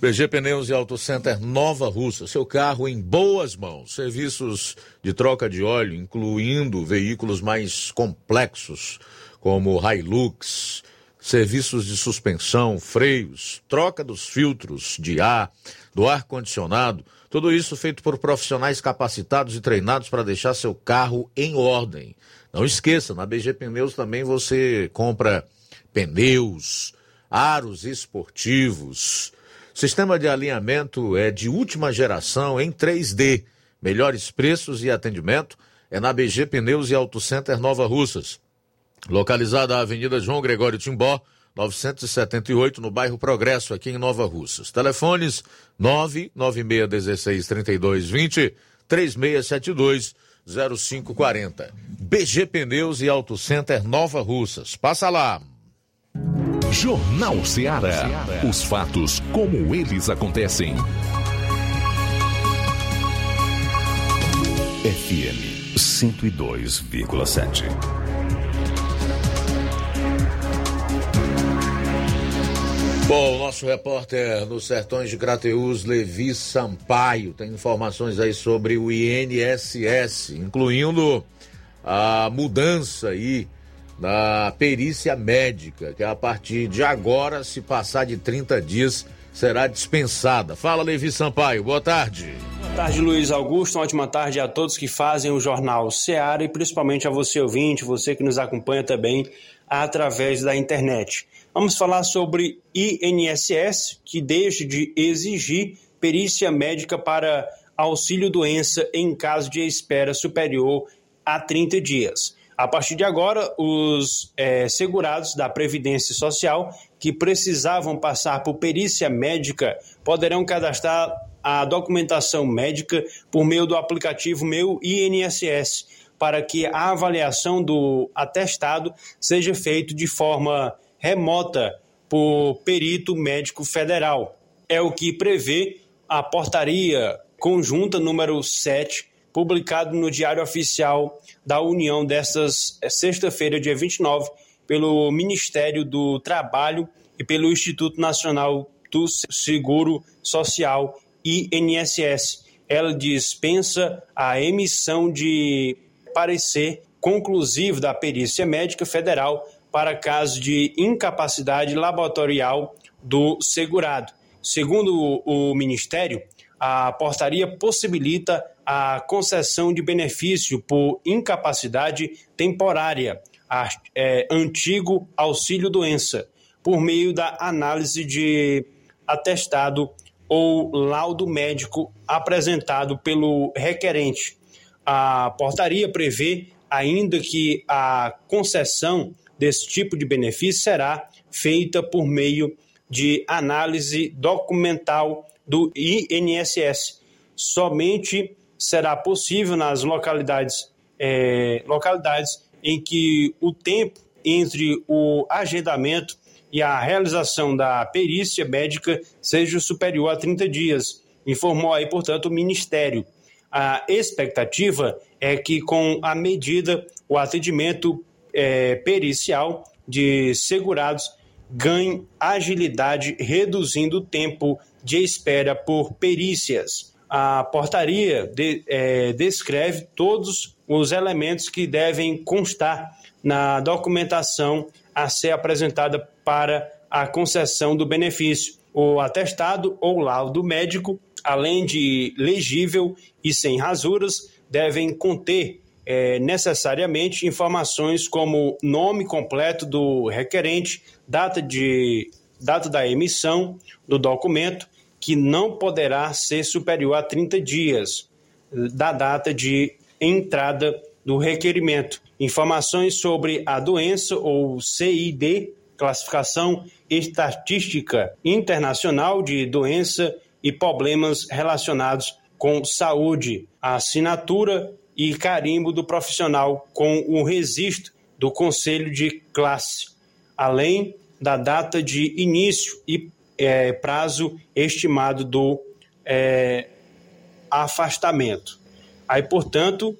BG Pneus e Auto Center Nova Russa, seu carro em boas mãos. Serviços de troca de óleo, incluindo veículos mais complexos, como Hilux, serviços de suspensão, freios, troca dos filtros de ar, do ar-condicionado, tudo isso feito por profissionais capacitados e treinados para deixar seu carro em ordem. Não esqueça, na BG Pneus também você compra pneus, aros esportivos, Sistema de alinhamento é de última geração em 3D. Melhores preços e atendimento é na BG Pneus e Auto Center Nova Russas. Localizada na Avenida João Gregório Timbó, 978, no bairro Progresso, aqui em Nova Russas. Telefones 996163220, 3672 0540. BG Pneus e Auto Center Nova Russas. Passa lá. Jornal Ceará. Os fatos como eles acontecem. FM 102,7. Bom, nosso repórter nos Sertões de Crateús, Levi Sampaio, tem informações aí sobre o INSS, incluindo a mudança aí da perícia médica, que a partir de agora, se passar de 30 dias, será dispensada. Fala, Levi Sampaio, boa tarde. Boa tarde, Luiz Augusto. Uma ótima tarde a todos que fazem o Jornal Seara e principalmente a você, ouvinte, você que nos acompanha também através da internet. Vamos falar sobre INSS, que deixa de exigir perícia médica para auxílio doença em caso de espera superior a 30 dias. A partir de agora, os é, segurados da Previdência Social que precisavam passar por perícia médica poderão cadastrar a documentação médica por meio do aplicativo Meu INSS, para que a avaliação do atestado seja feita de forma remota por perito médico federal. É o que prevê a portaria conjunta número 7, publicado no Diário Oficial da União desta eh, sexta-feira, dia 29, pelo Ministério do Trabalho e pelo Instituto Nacional do Seguro Social, INSS. Ela dispensa a emissão de parecer conclusivo da perícia médica federal para caso de incapacidade laboratorial do segurado. Segundo o Ministério, a portaria possibilita a concessão de benefício por incapacidade temporária, a, é, antigo auxílio-doença, por meio da análise de atestado ou laudo médico apresentado pelo requerente. A portaria prevê ainda que a concessão desse tipo de benefício será feita por meio de análise documental do INSS. Somente será possível nas localidades, é, localidades em que o tempo entre o agendamento e a realização da perícia médica seja superior a 30 dias, informou aí, portanto, o Ministério. A expectativa é que, com a medida, o atendimento é, pericial de segurados ganhe agilidade, reduzindo o tempo de espera por perícias. A portaria de, é, descreve todos os elementos que devem constar na documentação a ser apresentada para a concessão do benefício. O atestado ou laudo médico, além de legível e sem rasuras, devem conter é, necessariamente informações como nome completo do requerente, data, de, data da emissão do documento, que não poderá ser superior a 30 dias da data de entrada do requerimento. Informações sobre a doença ou CID, classificação estatística internacional de doença e problemas relacionados com saúde, assinatura e carimbo do profissional com o registro do conselho de classe, além da data de início e é, prazo estimado do é, afastamento. Aí, portanto,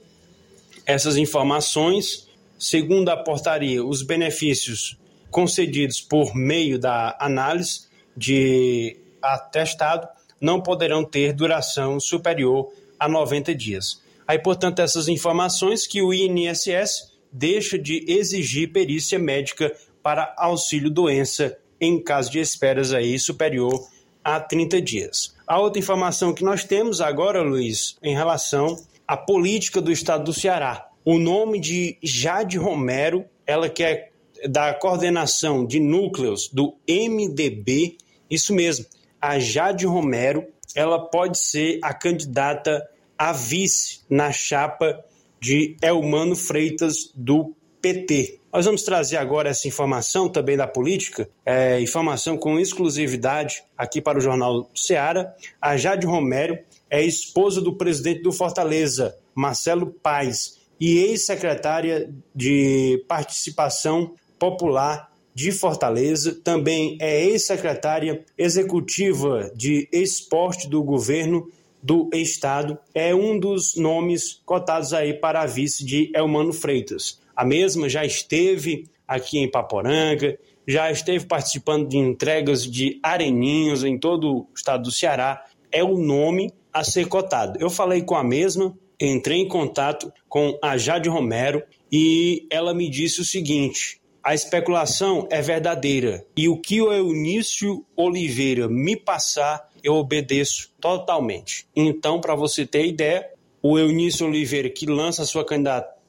essas informações, segundo a portaria, os benefícios concedidos por meio da análise de atestado não poderão ter duração superior a 90 dias. Aí, portanto, essas informações que o INSS deixa de exigir perícia médica para auxílio doença em caso de esperas aí superior a 30 dias. A outra informação que nós temos agora, Luiz, em relação à política do estado do Ceará. O nome de Jade Romero, ela que é da coordenação de núcleos do MDB, isso mesmo, a Jade Romero, ela pode ser a candidata a vice na chapa de Elmano Freitas do PT. Nós vamos trazer agora essa informação também da política, é, informação com exclusividade aqui para o Jornal Seara. A Jade Romero é esposa do presidente do Fortaleza, Marcelo Paes, e ex-secretária de Participação Popular de Fortaleza, também é ex-secretária executiva de esporte do governo do estado, é um dos nomes cotados aí para a vice de Elmano Freitas. A mesma já esteve aqui em Paporanga, já esteve participando de entregas de areninhos em todo o estado do Ceará. É o nome a ser cotado. Eu falei com a mesma, entrei em contato com a Jade Romero e ela me disse o seguinte: a especulação é verdadeira e o que o Eunício Oliveira me passar, eu obedeço totalmente. Então, para você ter ideia, o Eunício Oliveira, que lança sua candidatura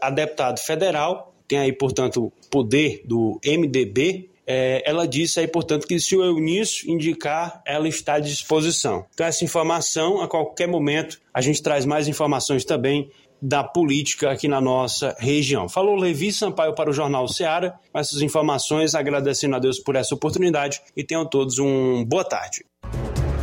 a deputado federal, tem aí, portanto, poder do MDB, é, ela disse aí, portanto, que se o Eunício indicar, ela está à disposição. Então, essa informação, a qualquer momento, a gente traz mais informações também da política aqui na nossa região. Falou Levi Sampaio para o Jornal Seara, com essas informações, agradecendo a Deus por essa oportunidade e tenham todos um boa tarde.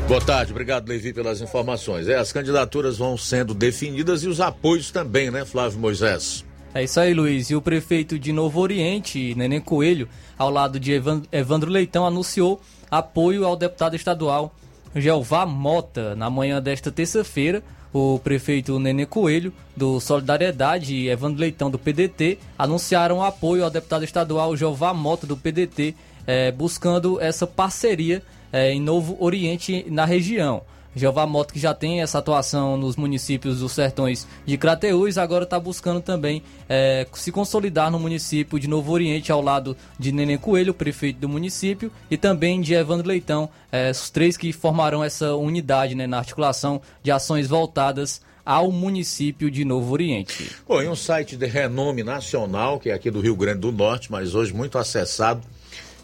Boa tarde, obrigado Levi pelas informações. É, as candidaturas vão sendo definidas e os apoios também, né, Flávio Moisés? É isso aí, Luiz. E o prefeito de Novo Oriente, Neném Coelho, ao lado de Evandro Leitão, anunciou apoio ao deputado estadual Jeová Mota na manhã desta terça-feira o prefeito Nenê Coelho, do Solidariedade, e Evandro Leitão, do PDT, anunciaram apoio ao deputado estadual Jeová Mota, do PDT, eh, buscando essa parceria eh, em Novo Oriente, na região. Jeová Moto, que já tem essa atuação nos municípios dos sertões de Crateús, agora está buscando também é, se consolidar no município de Novo Oriente, ao lado de Nenê Coelho, prefeito do município, e também de Evandro Leitão, é, os três que formarão essa unidade né, na articulação de ações voltadas ao município de Novo Oriente. Bom, em um site de renome nacional, que é aqui do Rio Grande do Norte, mas hoje muito acessado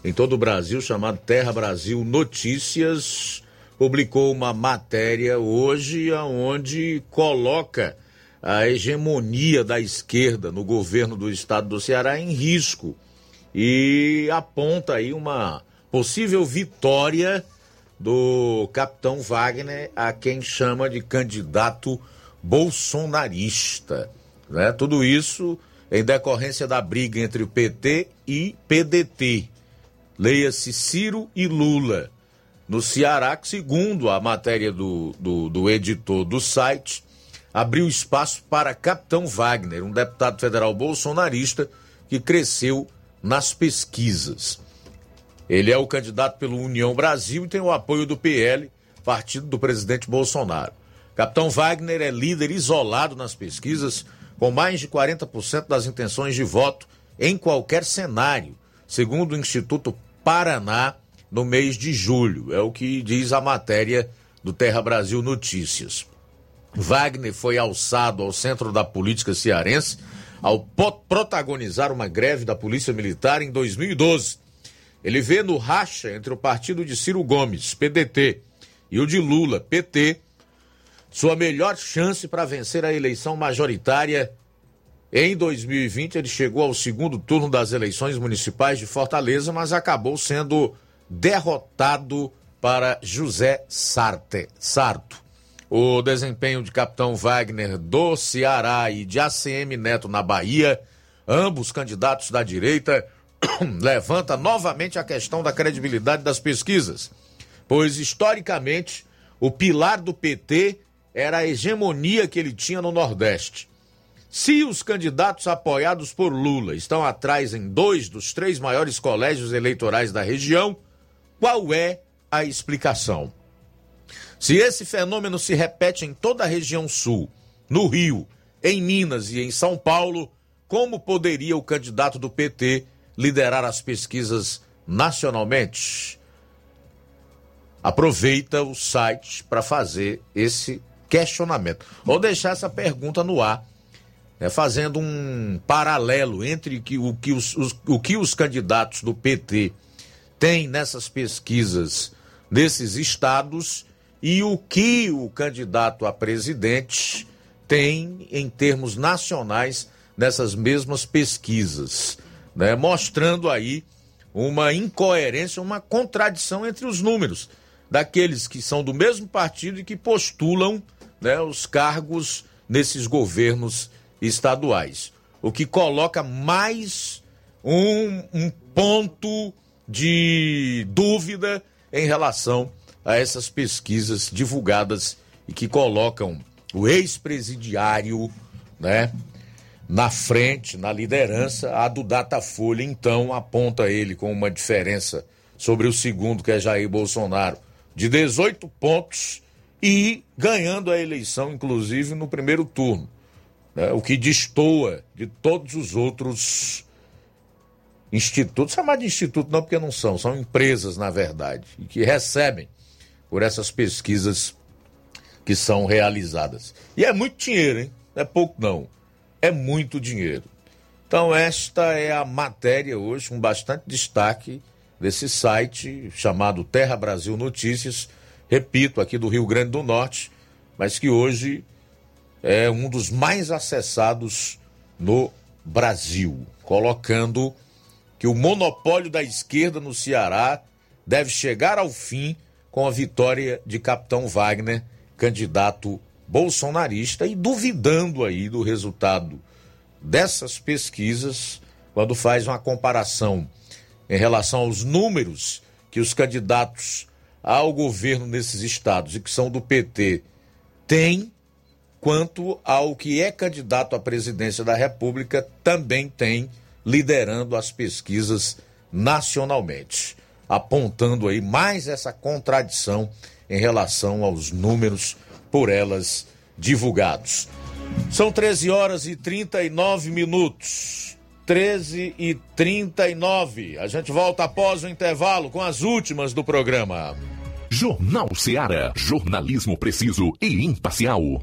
em todo o Brasil, chamado Terra Brasil Notícias, publicou uma matéria hoje onde coloca a hegemonia da esquerda no governo do estado do Ceará em risco e aponta aí uma possível vitória do capitão Wagner a quem chama de candidato bolsonarista. Né? Tudo isso em decorrência da briga entre o PT e PDT. Leia-se Ciro e Lula no Ceará, que, segundo a matéria do, do, do editor do site, abriu espaço para Capitão Wagner, um deputado federal bolsonarista que cresceu nas pesquisas. Ele é o candidato pelo União Brasil e tem o apoio do PL, partido do presidente Bolsonaro. Capitão Wagner é líder isolado nas pesquisas, com mais de 40% das intenções de voto em qualquer cenário, segundo o Instituto Paraná no mês de julho. É o que diz a matéria do Terra Brasil Notícias. Wagner foi alçado ao centro da política cearense ao protagonizar uma greve da Polícia Militar em 2012. Ele vê no racha entre o partido de Ciro Gomes, PDT, e o de Lula, PT, sua melhor chance para vencer a eleição majoritária. Em 2020, ele chegou ao segundo turno das eleições municipais de Fortaleza, mas acabou sendo derrotado para José Sarte, Sarto. o desempenho de capitão Wagner do Ceará e de ACM Neto na Bahia, ambos candidatos da direita, [coughs] levanta novamente a questão da credibilidade das pesquisas, pois historicamente o pilar do PT era a hegemonia que ele tinha no Nordeste. Se os candidatos apoiados por Lula estão atrás em dois dos três maiores colégios eleitorais da região, qual é a explicação? Se esse fenômeno se repete em toda a região sul, no Rio, em Minas e em São Paulo, como poderia o candidato do PT liderar as pesquisas nacionalmente? Aproveita o site para fazer esse questionamento. Ou deixar essa pergunta no ar, né, fazendo um paralelo entre que, o, que os, os, o que os candidatos do PT têm nessas pesquisas nesses estados e o que o candidato a presidente tem em termos nacionais nessas mesmas pesquisas, né, mostrando aí uma incoerência, uma contradição entre os números daqueles que são do mesmo partido e que postulam né, os cargos nesses governos estaduais. O que coloca mais um, um ponto de dúvida em relação a essas pesquisas divulgadas e que colocam o ex-presidiário, né, na frente, na liderança, a do Datafolha, então, aponta ele com uma diferença sobre o segundo, que é Jair Bolsonaro, de 18 pontos e ganhando a eleição, inclusive, no primeiro turno. Né? O que destoa de todos os outros institutos, chamar de instituto não porque não são, são empresas, na verdade, e que recebem por essas pesquisas que são realizadas. E é muito dinheiro, hein? Não é pouco não. É muito dinheiro. Então esta é a matéria hoje com bastante destaque desse site chamado Terra Brasil Notícias, repito, aqui do Rio Grande do Norte, mas que hoje é um dos mais acessados no Brasil, colocando que o monopólio da esquerda no Ceará deve chegar ao fim com a vitória de Capitão Wagner, candidato bolsonarista, e duvidando aí do resultado dessas pesquisas, quando faz uma comparação em relação aos números que os candidatos ao governo nesses estados e que são do PT têm, quanto ao que é candidato à presidência da República também tem, liderando as pesquisas nacionalmente, apontando aí mais essa contradição em relação aos números por elas divulgados. São 13 horas e 39 minutos. 13 e 39. A gente volta após o intervalo com as últimas do programa. Jornal Seara. Jornalismo preciso e imparcial.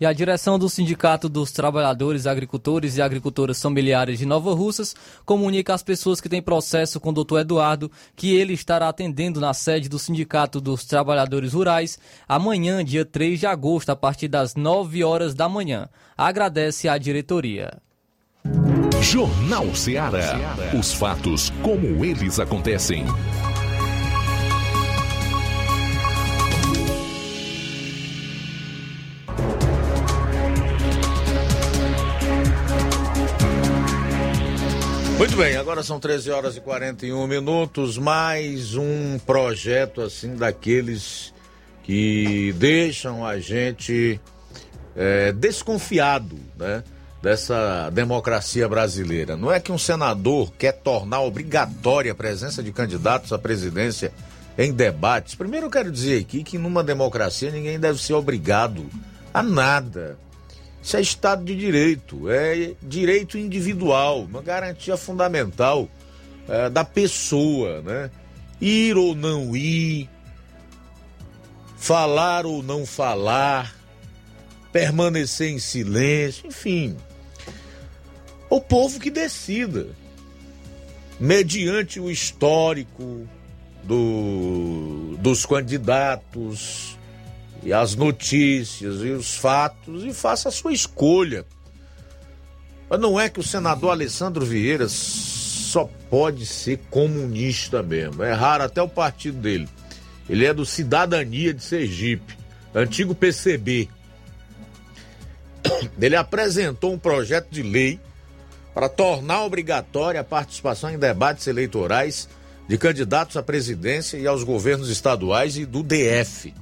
E a direção do Sindicato dos Trabalhadores, Agricultores e Agricultoras Familiares de Nova Russas comunica às pessoas que têm processo com o doutor Eduardo que ele estará atendendo na sede do Sindicato dos Trabalhadores Rurais amanhã, dia 3 de agosto, a partir das 9 horas da manhã. Agradece a diretoria. Jornal Ceará. Os fatos como eles acontecem. Muito bem, agora são 13 horas e 41 minutos. Mais um projeto assim daqueles que deixam a gente é, desconfiado, né? Dessa democracia brasileira. Não é que um senador quer tornar obrigatória a presença de candidatos à presidência em debates. Primeiro eu quero dizer aqui que numa democracia ninguém deve ser obrigado a nada. Isso é Estado de Direito, é direito individual, uma garantia fundamental é, da pessoa, né? Ir ou não ir, falar ou não falar, permanecer em silêncio, enfim. O povo que decida, mediante o histórico do, dos candidatos, e as notícias e os fatos e faça a sua escolha. Mas não é que o senador Alessandro Vieira só pode ser comunista mesmo. É raro até o partido dele. Ele é do Cidadania de Sergipe, antigo PCB. [coughs] Ele apresentou um projeto de lei para tornar obrigatória a participação em debates eleitorais de candidatos à presidência e aos governos estaduais e do DF.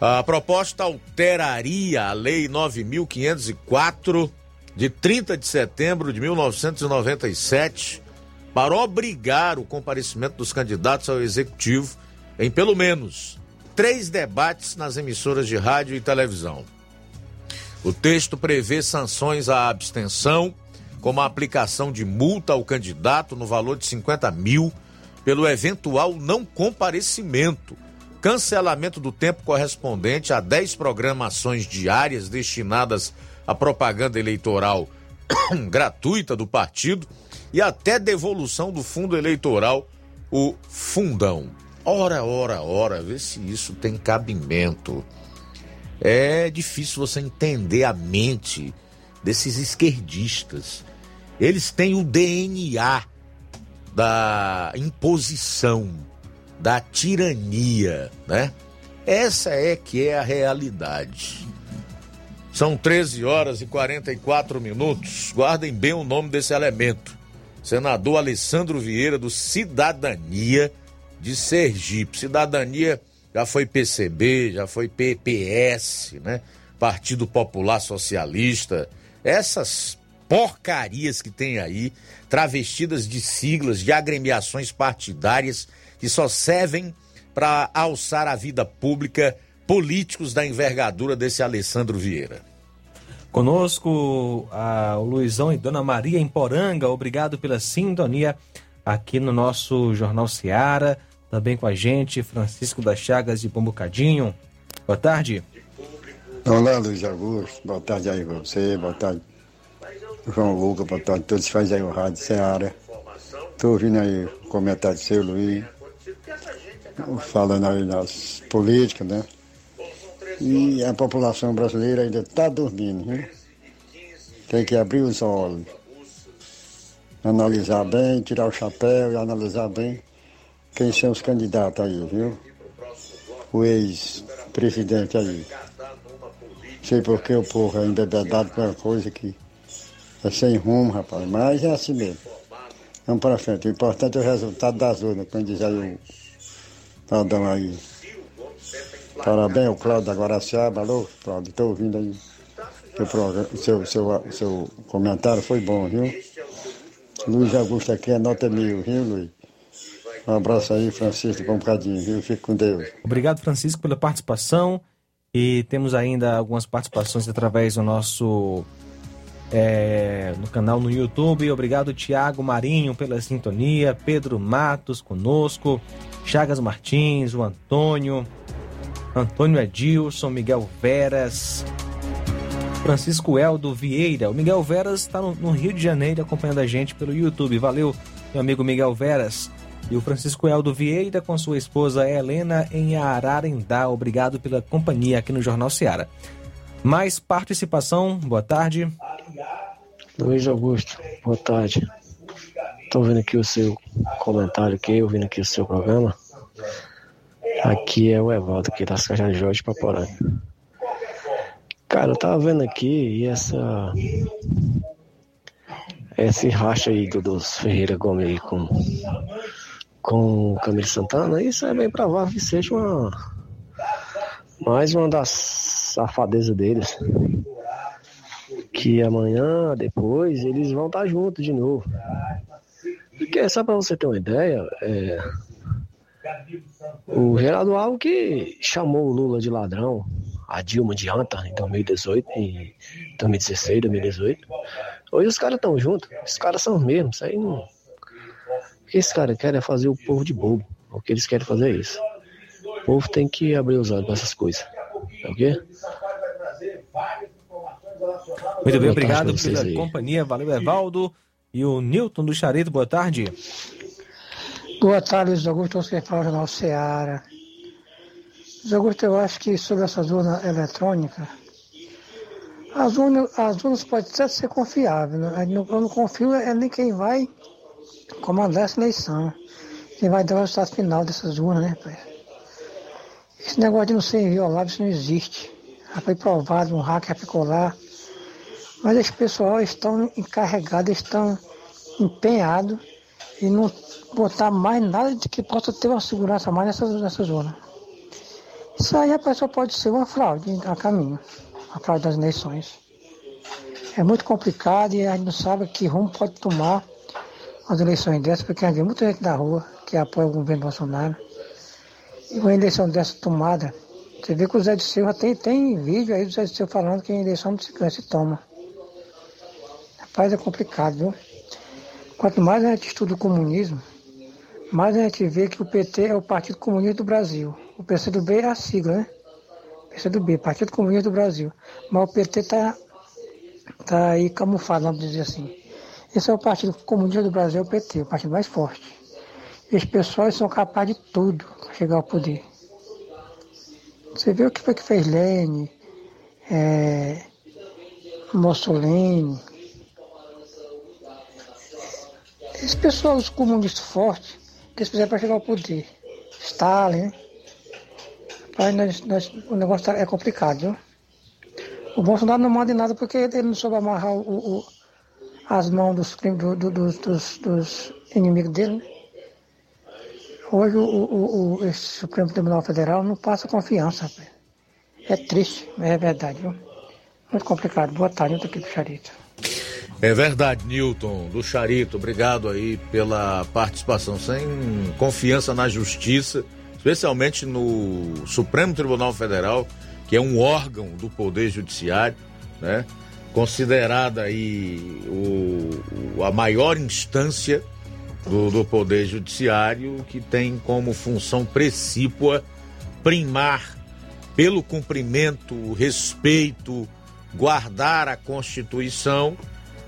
A proposta alteraria a Lei 9.504, de 30 de setembro de 1997, para obrigar o comparecimento dos candidatos ao executivo em pelo menos três debates nas emissoras de rádio e televisão. O texto prevê sanções à abstenção, como a aplicação de multa ao candidato no valor de 50 mil pelo eventual não comparecimento cancelamento do tempo correspondente a 10 programações diárias destinadas à propaganda eleitoral [coughs] gratuita do partido e até devolução do fundo eleitoral, o fundão. Ora, ora, ora, vê se isso tem cabimento. É difícil você entender a mente desses esquerdistas. Eles têm o DNA da imposição da tirania, né? Essa é que é a realidade. São 13 horas e 44 minutos. Guardem bem o nome desse elemento. Senador Alessandro Vieira, do Cidadania de Sergipe. Cidadania já foi PCB, já foi PPS, né? Partido Popular Socialista. Essas porcarias que tem aí, travestidas de siglas, de agremiações partidárias que só servem para alçar a vida pública políticos da envergadura desse Alessandro Vieira. Conosco a, o Luizão e Dona Maria em Poranga, obrigado pela sintonia aqui no nosso Jornal Seara. Também com a gente, Francisco das Chagas de Pombucadinho. Boa tarde. Olá, Luiz Augusto. Boa tarde aí pra você. Boa tarde, João Lucas. Boa tarde a todos que fazem aí o Rádio Seara. Estou ouvindo aí o comentário do seu Luiz falando das políticas, né? E a população brasileira ainda está dormindo, né? Tem que abrir os olhos. analisar bem, tirar o chapéu e analisar bem quem são os candidatos aí, viu? O ex-presidente aí. Sei porque o povo é embebedado com uma coisa que é sem rumo, rapaz. Mas é assim mesmo. Vamos para frente. O importante é o resultado das urnas, como diz aí o Claudão aí. Parabéns, o Cláudio da Guaraciaba. Alô, Cláudio, estou ouvindo aí. Seu, seu, seu, seu comentário foi bom, viu? Luiz Augusto aqui é nota mil, viu, Luiz? Um abraço aí, Francisco, bom bocadinho, viu? Fique com Deus. Obrigado, Francisco, pela participação. E temos ainda algumas participações através do nosso é, no canal no YouTube. Obrigado, Tiago Marinho, pela sintonia. Pedro Matos conosco. Chagas Martins, o Antônio. Antônio Edilson, Miguel Veras. Francisco Eldo Vieira. O Miguel Veras está no, no Rio de Janeiro acompanhando a gente pelo YouTube. Valeu, meu amigo Miguel Veras. E o Francisco Eldo Vieira com sua esposa Helena em Ararendá. Obrigado pela companhia aqui no Jornal Seara. Mais participação, boa tarde. Luiz Augusto, boa tarde. Estou vendo aqui o seu comentário aqui, ouvindo aqui o seu programa. Aqui é o Evaldo, aqui das Caixas de Jorge Paporã. Cara, eu tava vendo aqui e essa. Esse racha aí do, dos Ferreira Gomes com, com o Camilo Santana, isso é bem provável que seja uma. Mais uma das safadezas deles. Que amanhã, depois, eles vão estar juntos de novo. Porque só pra você ter uma ideia, é, o Geraldo Alves que chamou o Lula de ladrão, a Dilma de anta em 2018, em 2016, 2018. Hoje os caras estão juntos, os caras são os mesmos, isso aí não. O que esses caras querem é fazer o povo de bobo. O que eles querem fazer é isso. O povo tem que abrir os olhos para essas coisas. É o quê? Muito bem, obrigado pela aí. companhia. Valeu, Evaldo. E o Newton do Charito, boa tarde. Boa tarde, Luiz Augusto, você fala Jornal Seara. Luiz Augusto, eu acho que sobre essas urnas eletrônicas, as urnas, as urnas podem até ser confiáveis. Né? Eu não confio é nem quem vai comandar essa eleição. Quem vai dar o resultado final dessas urnas, né, pai? Esse negócio de não ser inviolável, isso não existe. Já foi provado, um hacker ficou lá. Mas esse pessoal estão encarregados, estão empenhados em não botar mais nada de que possa ter uma segurança mais nessa, nessa zona. Isso aí a pessoa pode ser uma fraude a caminho, a fraude das eleições. É muito complicado e a gente não sabe que rumo pode tomar as eleições dessas, porque vê muita gente na rua que apoia o governo Bolsonaro. E uma eleição dessa tomada, você vê que o Zé de Silva tem, tem vídeo aí do Zé de Silva falando que a eleição não se se toma. Rapaz, é complicado, viu? Quanto mais a gente estuda o comunismo, mais a gente vê que o PT é o Partido Comunista do Brasil. O PCdoB é a sigla, né? PCdoB, Partido Comunista do Brasil. Mas o PT está tá aí camuflado, vamos dizer assim. Esse é o Partido Comunista do Brasil, é o PT, o partido mais forte. Esses pessoas são capazes de tudo para chegar ao poder. Você vê o que foi que fez Lênin, é, Mussolini. Esse pessoal, os comunistas fortes, que eles fizeram para chegar ao poder. Stalin, né? Aí nós, nós, o negócio tá, é complicado, viu? O Bolsonaro não manda em nada porque ele não soube amarrar o, o, as mãos dos, do, do, dos, dos, inimigos dele. Né? Hoje o, o, Supremo Tribunal Federal não passa confiança. É triste, é verdade. Viu? Muito complicado. Boa tarde, eu tô aqui pro Charito. É verdade, Newton, do Charito. Obrigado aí pela participação. Sem confiança na justiça, especialmente no Supremo Tribunal Federal, que é um órgão do Poder Judiciário, né? Considerada aí o, a maior instância do, do Poder Judiciário, que tem como função precípua primar pelo cumprimento, respeito, guardar a Constituição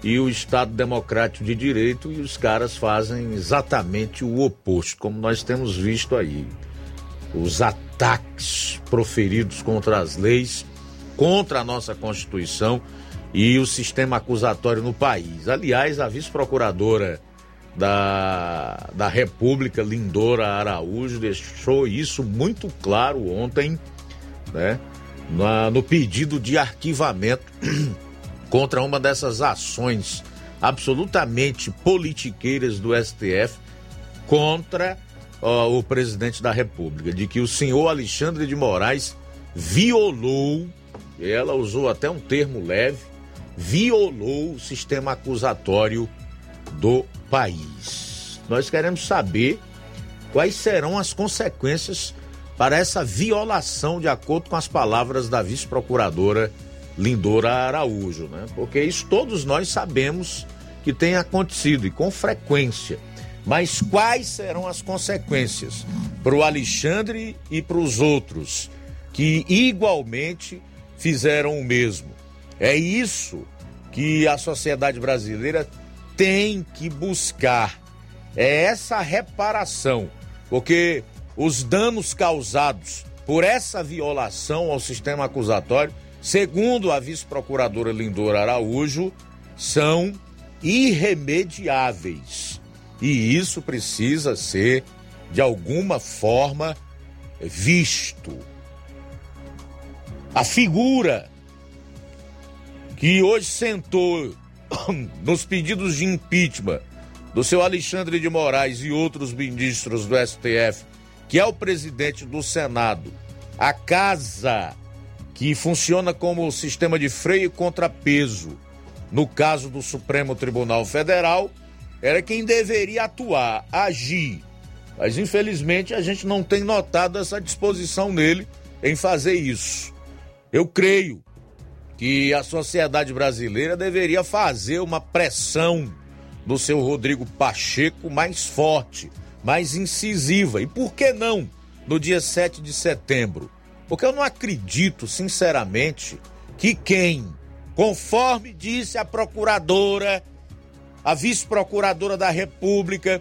e o Estado Democrático de Direito, e os caras fazem exatamente o oposto, como nós temos visto aí. Os ataques proferidos contra as leis, contra a nossa Constituição e o sistema acusatório no país. Aliás, a vice-procuradora da, da República, Lindora Araújo, deixou isso muito claro ontem, né? Na, no pedido de arquivamento contra uma dessas ações absolutamente politiqueiras do STF contra ó, o presidente da República, de que o senhor Alexandre de Moraes violou, ela usou até um termo leve, violou o sistema acusatório do país. Nós queremos saber quais serão as consequências para essa violação, de acordo com as palavras da vice-procuradora Lindora Araújo, né? Porque isso todos nós sabemos que tem acontecido e com frequência. Mas quais serão as consequências para o Alexandre e para os outros que igualmente fizeram o mesmo? É isso que a sociedade brasileira tem que buscar. É essa reparação, porque os danos causados por essa violação ao sistema acusatório, segundo a vice-procuradora Lindora Araújo, são irremediáveis. E isso precisa ser, de alguma forma, visto. A figura que hoje sentou [coughs] nos pedidos de impeachment do seu Alexandre de Moraes e outros ministros do STF, que é o presidente do Senado, a casa que funciona como sistema de freio e contrapeso no caso do Supremo Tribunal Federal, era quem deveria atuar, agir. Mas infelizmente a gente não tem notado essa disposição nele em fazer isso. Eu creio que a sociedade brasileira deveria fazer uma pressão do seu Rodrigo Pacheco mais forte, mais incisiva. E por que não no dia 7 de setembro? Porque eu não acredito, sinceramente, que quem, conforme disse a procuradora, a vice-procuradora da República,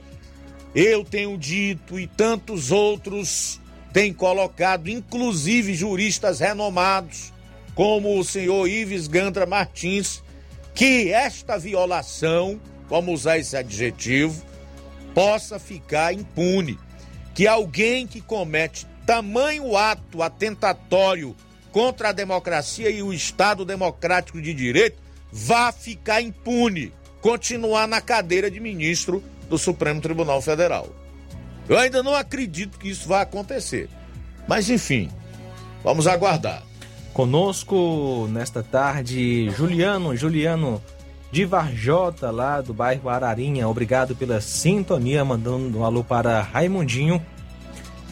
eu tenho dito e tantos outros têm colocado, inclusive juristas renomados, como o senhor Ives Gandra Martins, que esta violação, vamos usar esse adjetivo, possa ficar impune. Que alguém que comete tamanho ato atentatório contra a democracia e o Estado democrático de direito vá ficar impune, continuar na cadeira de ministro do Supremo Tribunal Federal. Eu ainda não acredito que isso vai acontecer. Mas enfim, vamos aguardar. Conosco nesta tarde, Juliano, Juliano de Varjota, lá do bairro Ararinha. Obrigado pela sintonia, mandando um alô para Raimundinho,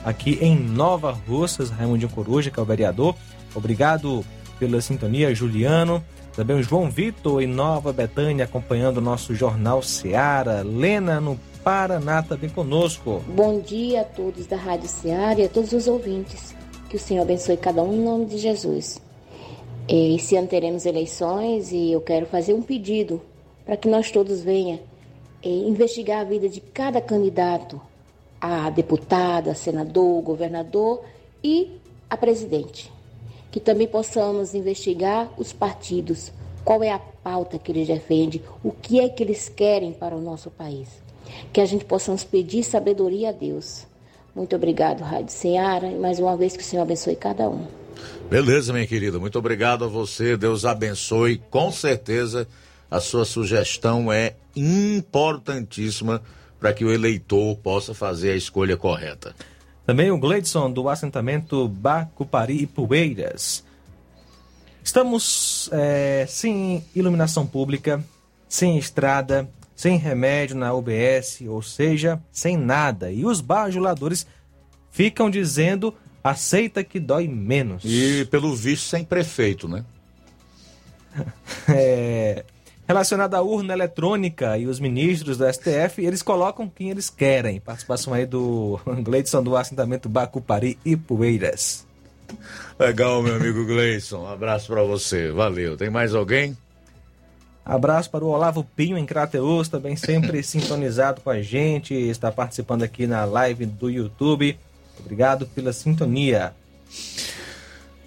aqui em Nova Russas, Raimundinho Coruja, que é o vereador. Obrigado pela sintonia, Juliano. Também o João Vitor, em Nova Betânia, acompanhando o nosso Jornal Seara. Lena, no Paraná, também conosco. Bom dia a todos da Rádio Seara e a todos os ouvintes. Que o Senhor abençoe cada um em nome de Jesus. Esse ano teremos eleições e eu quero fazer um pedido para que nós todos venham investigar a vida de cada candidato, a deputada, senador, governador e a presidente. Que também possamos investigar os partidos, qual é a pauta que eles defendem, o que é que eles querem para o nosso país. Que a gente possamos pedir sabedoria a Deus muito obrigado, Rádio Ceará, e mais uma vez que o Senhor abençoe cada um. Beleza, minha querida. Muito obrigado a você. Deus abençoe. Com certeza, a sua sugestão é importantíssima para que o eleitor possa fazer a escolha correta. Também o Gleidson, do assentamento Bacupari e Poeiras. Estamos é, sem iluminação pública, sem estrada, sem remédio na UBS, ou seja, sem nada. E os bajuladores ficam dizendo aceita que dói menos. E pelo visto sem prefeito, né? [laughs] é, relacionado à urna eletrônica e os ministros do STF, eles colocam quem eles querem. Participação aí [laughs] do Gleidson do assentamento Bacupari e Poeiras. Legal, meu amigo Gleison. Um abraço para você. Valeu. Tem mais alguém? Abraço para o Olavo Pinho em Crateus, também sempre [coughs] sintonizado com a gente, está participando aqui na live do YouTube. Obrigado pela sintonia.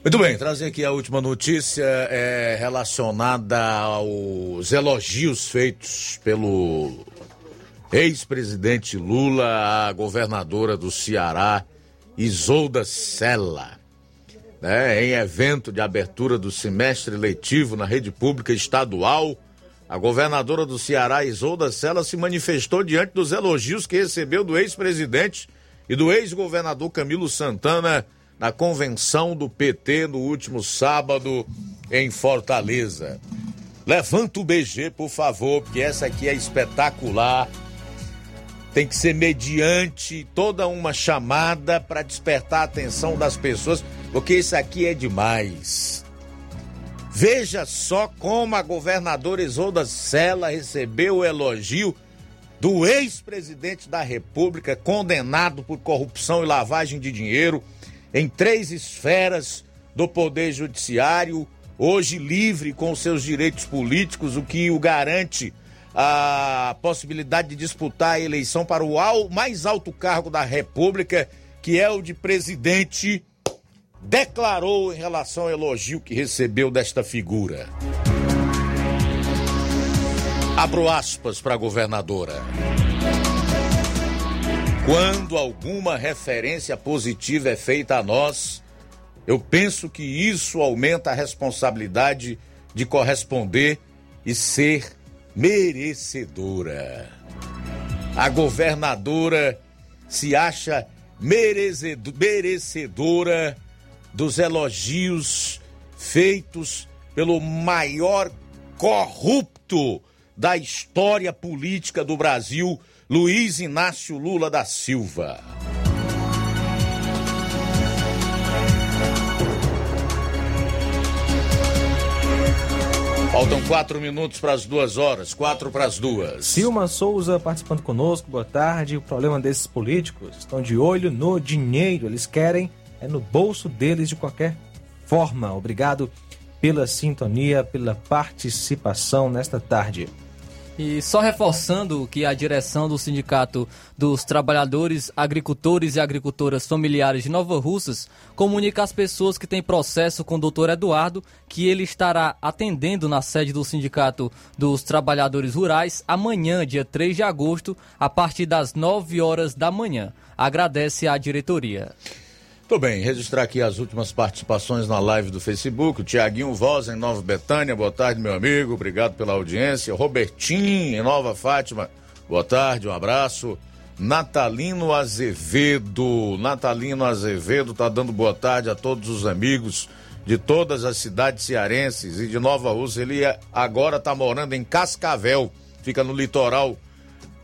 Muito bem, trazer aqui a última notícia é relacionada aos elogios feitos pelo ex-presidente Lula à governadora do Ceará, Isolda Sela. Né, em evento de abertura do semestre letivo na rede pública estadual, a governadora do Ceará, Isolda Sela, se manifestou diante dos elogios que recebeu do ex-presidente e do ex-governador Camilo Santana na convenção do PT no último sábado em Fortaleza. Levanta o BG, por favor, porque essa aqui é espetacular. Tem que ser mediante toda uma chamada para despertar a atenção das pessoas, porque isso aqui é demais. Veja só como a governadora Isolda Sela recebeu o elogio do ex-presidente da República condenado por corrupção e lavagem de dinheiro em três esferas do Poder Judiciário, hoje livre com seus direitos políticos, o que o garante a possibilidade de disputar a eleição para o mais alto cargo da República, que é o de presidente, declarou em relação ao elogio que recebeu desta figura. Abro aspas para a governadora. Quando alguma referência positiva é feita a nós, eu penso que isso aumenta a responsabilidade de corresponder e ser merecedora. A governadora se acha merecedora dos elogios feitos pelo maior corrupto da história política do Brasil, Luiz Inácio Lula da Silva. Faltam quatro minutos para as duas horas, quatro para as duas. Silma Souza participando conosco, boa tarde. O problema desses políticos estão de olho no dinheiro, eles querem é no bolso deles de qualquer forma. Obrigado pela sintonia, pela participação nesta tarde. E só reforçando que a direção do Sindicato dos Trabalhadores, Agricultores e Agricultoras Familiares de Nova Russas comunica às pessoas que têm processo com o doutor Eduardo que ele estará atendendo na sede do Sindicato dos Trabalhadores Rurais amanhã, dia 3 de agosto, a partir das 9 horas da manhã. Agradece a diretoria. Tudo bem, registrar aqui as últimas participações na live do Facebook. O Tiaguinho Voz, em Nova Betânia, boa tarde, meu amigo, obrigado pela audiência. Robertinho, em Nova Fátima, boa tarde, um abraço. Natalino Azevedo, Natalino Azevedo tá dando boa tarde a todos os amigos de todas as cidades cearenses e de Nova Rússia. Ele agora tá morando em Cascavel, fica no litoral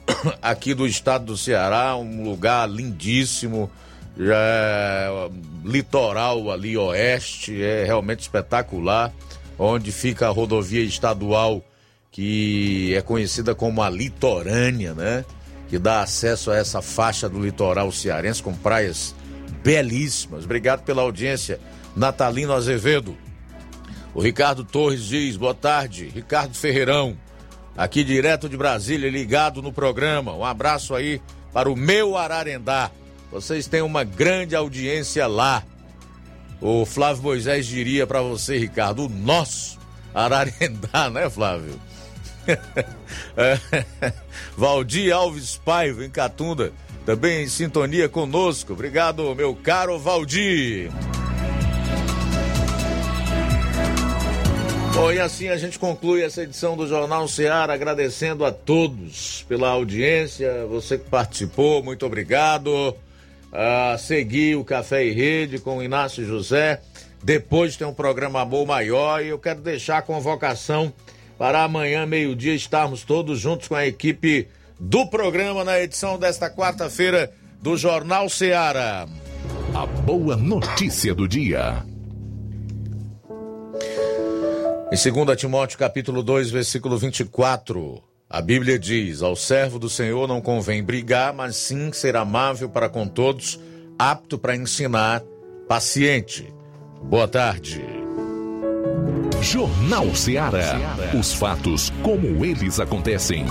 [coughs] aqui do estado do Ceará, um lugar lindíssimo já é, litoral ali oeste, é realmente espetacular, onde fica a rodovia estadual que é conhecida como a litorânea, né? Que dá acesso a essa faixa do litoral cearense com praias belíssimas. Obrigado pela audiência, Natalino Azevedo. O Ricardo Torres diz: boa tarde, Ricardo Ferreirão, aqui direto de Brasília, ligado no programa. Um abraço aí para o meu Ararendá. Vocês têm uma grande audiência lá. O Flávio Moisés diria para você, Ricardo, o nosso Ararendá, [laughs] né, Flávio? [laughs] é. Valdir Alves Paiva, em Catunda, também em sintonia conosco. Obrigado, meu caro Valdir. Bom, e assim a gente conclui essa edição do Jornal Ceará, agradecendo a todos pela audiência, você que participou, muito obrigado a seguir o Café e Rede com o Inácio José. Depois tem um programa Amor Maior e eu quero deixar a convocação para amanhã, meio-dia, estarmos todos juntos com a equipe do programa na edição desta quarta-feira do Jornal Ceará. A boa notícia do dia. Em 2 Timóteo capítulo 2, versículo 24, a Bíblia diz: Ao servo do Senhor não convém brigar, mas sim ser amável para com todos, apto para ensinar, paciente. Boa tarde. Jornal Ceará. Os fatos como eles acontecem.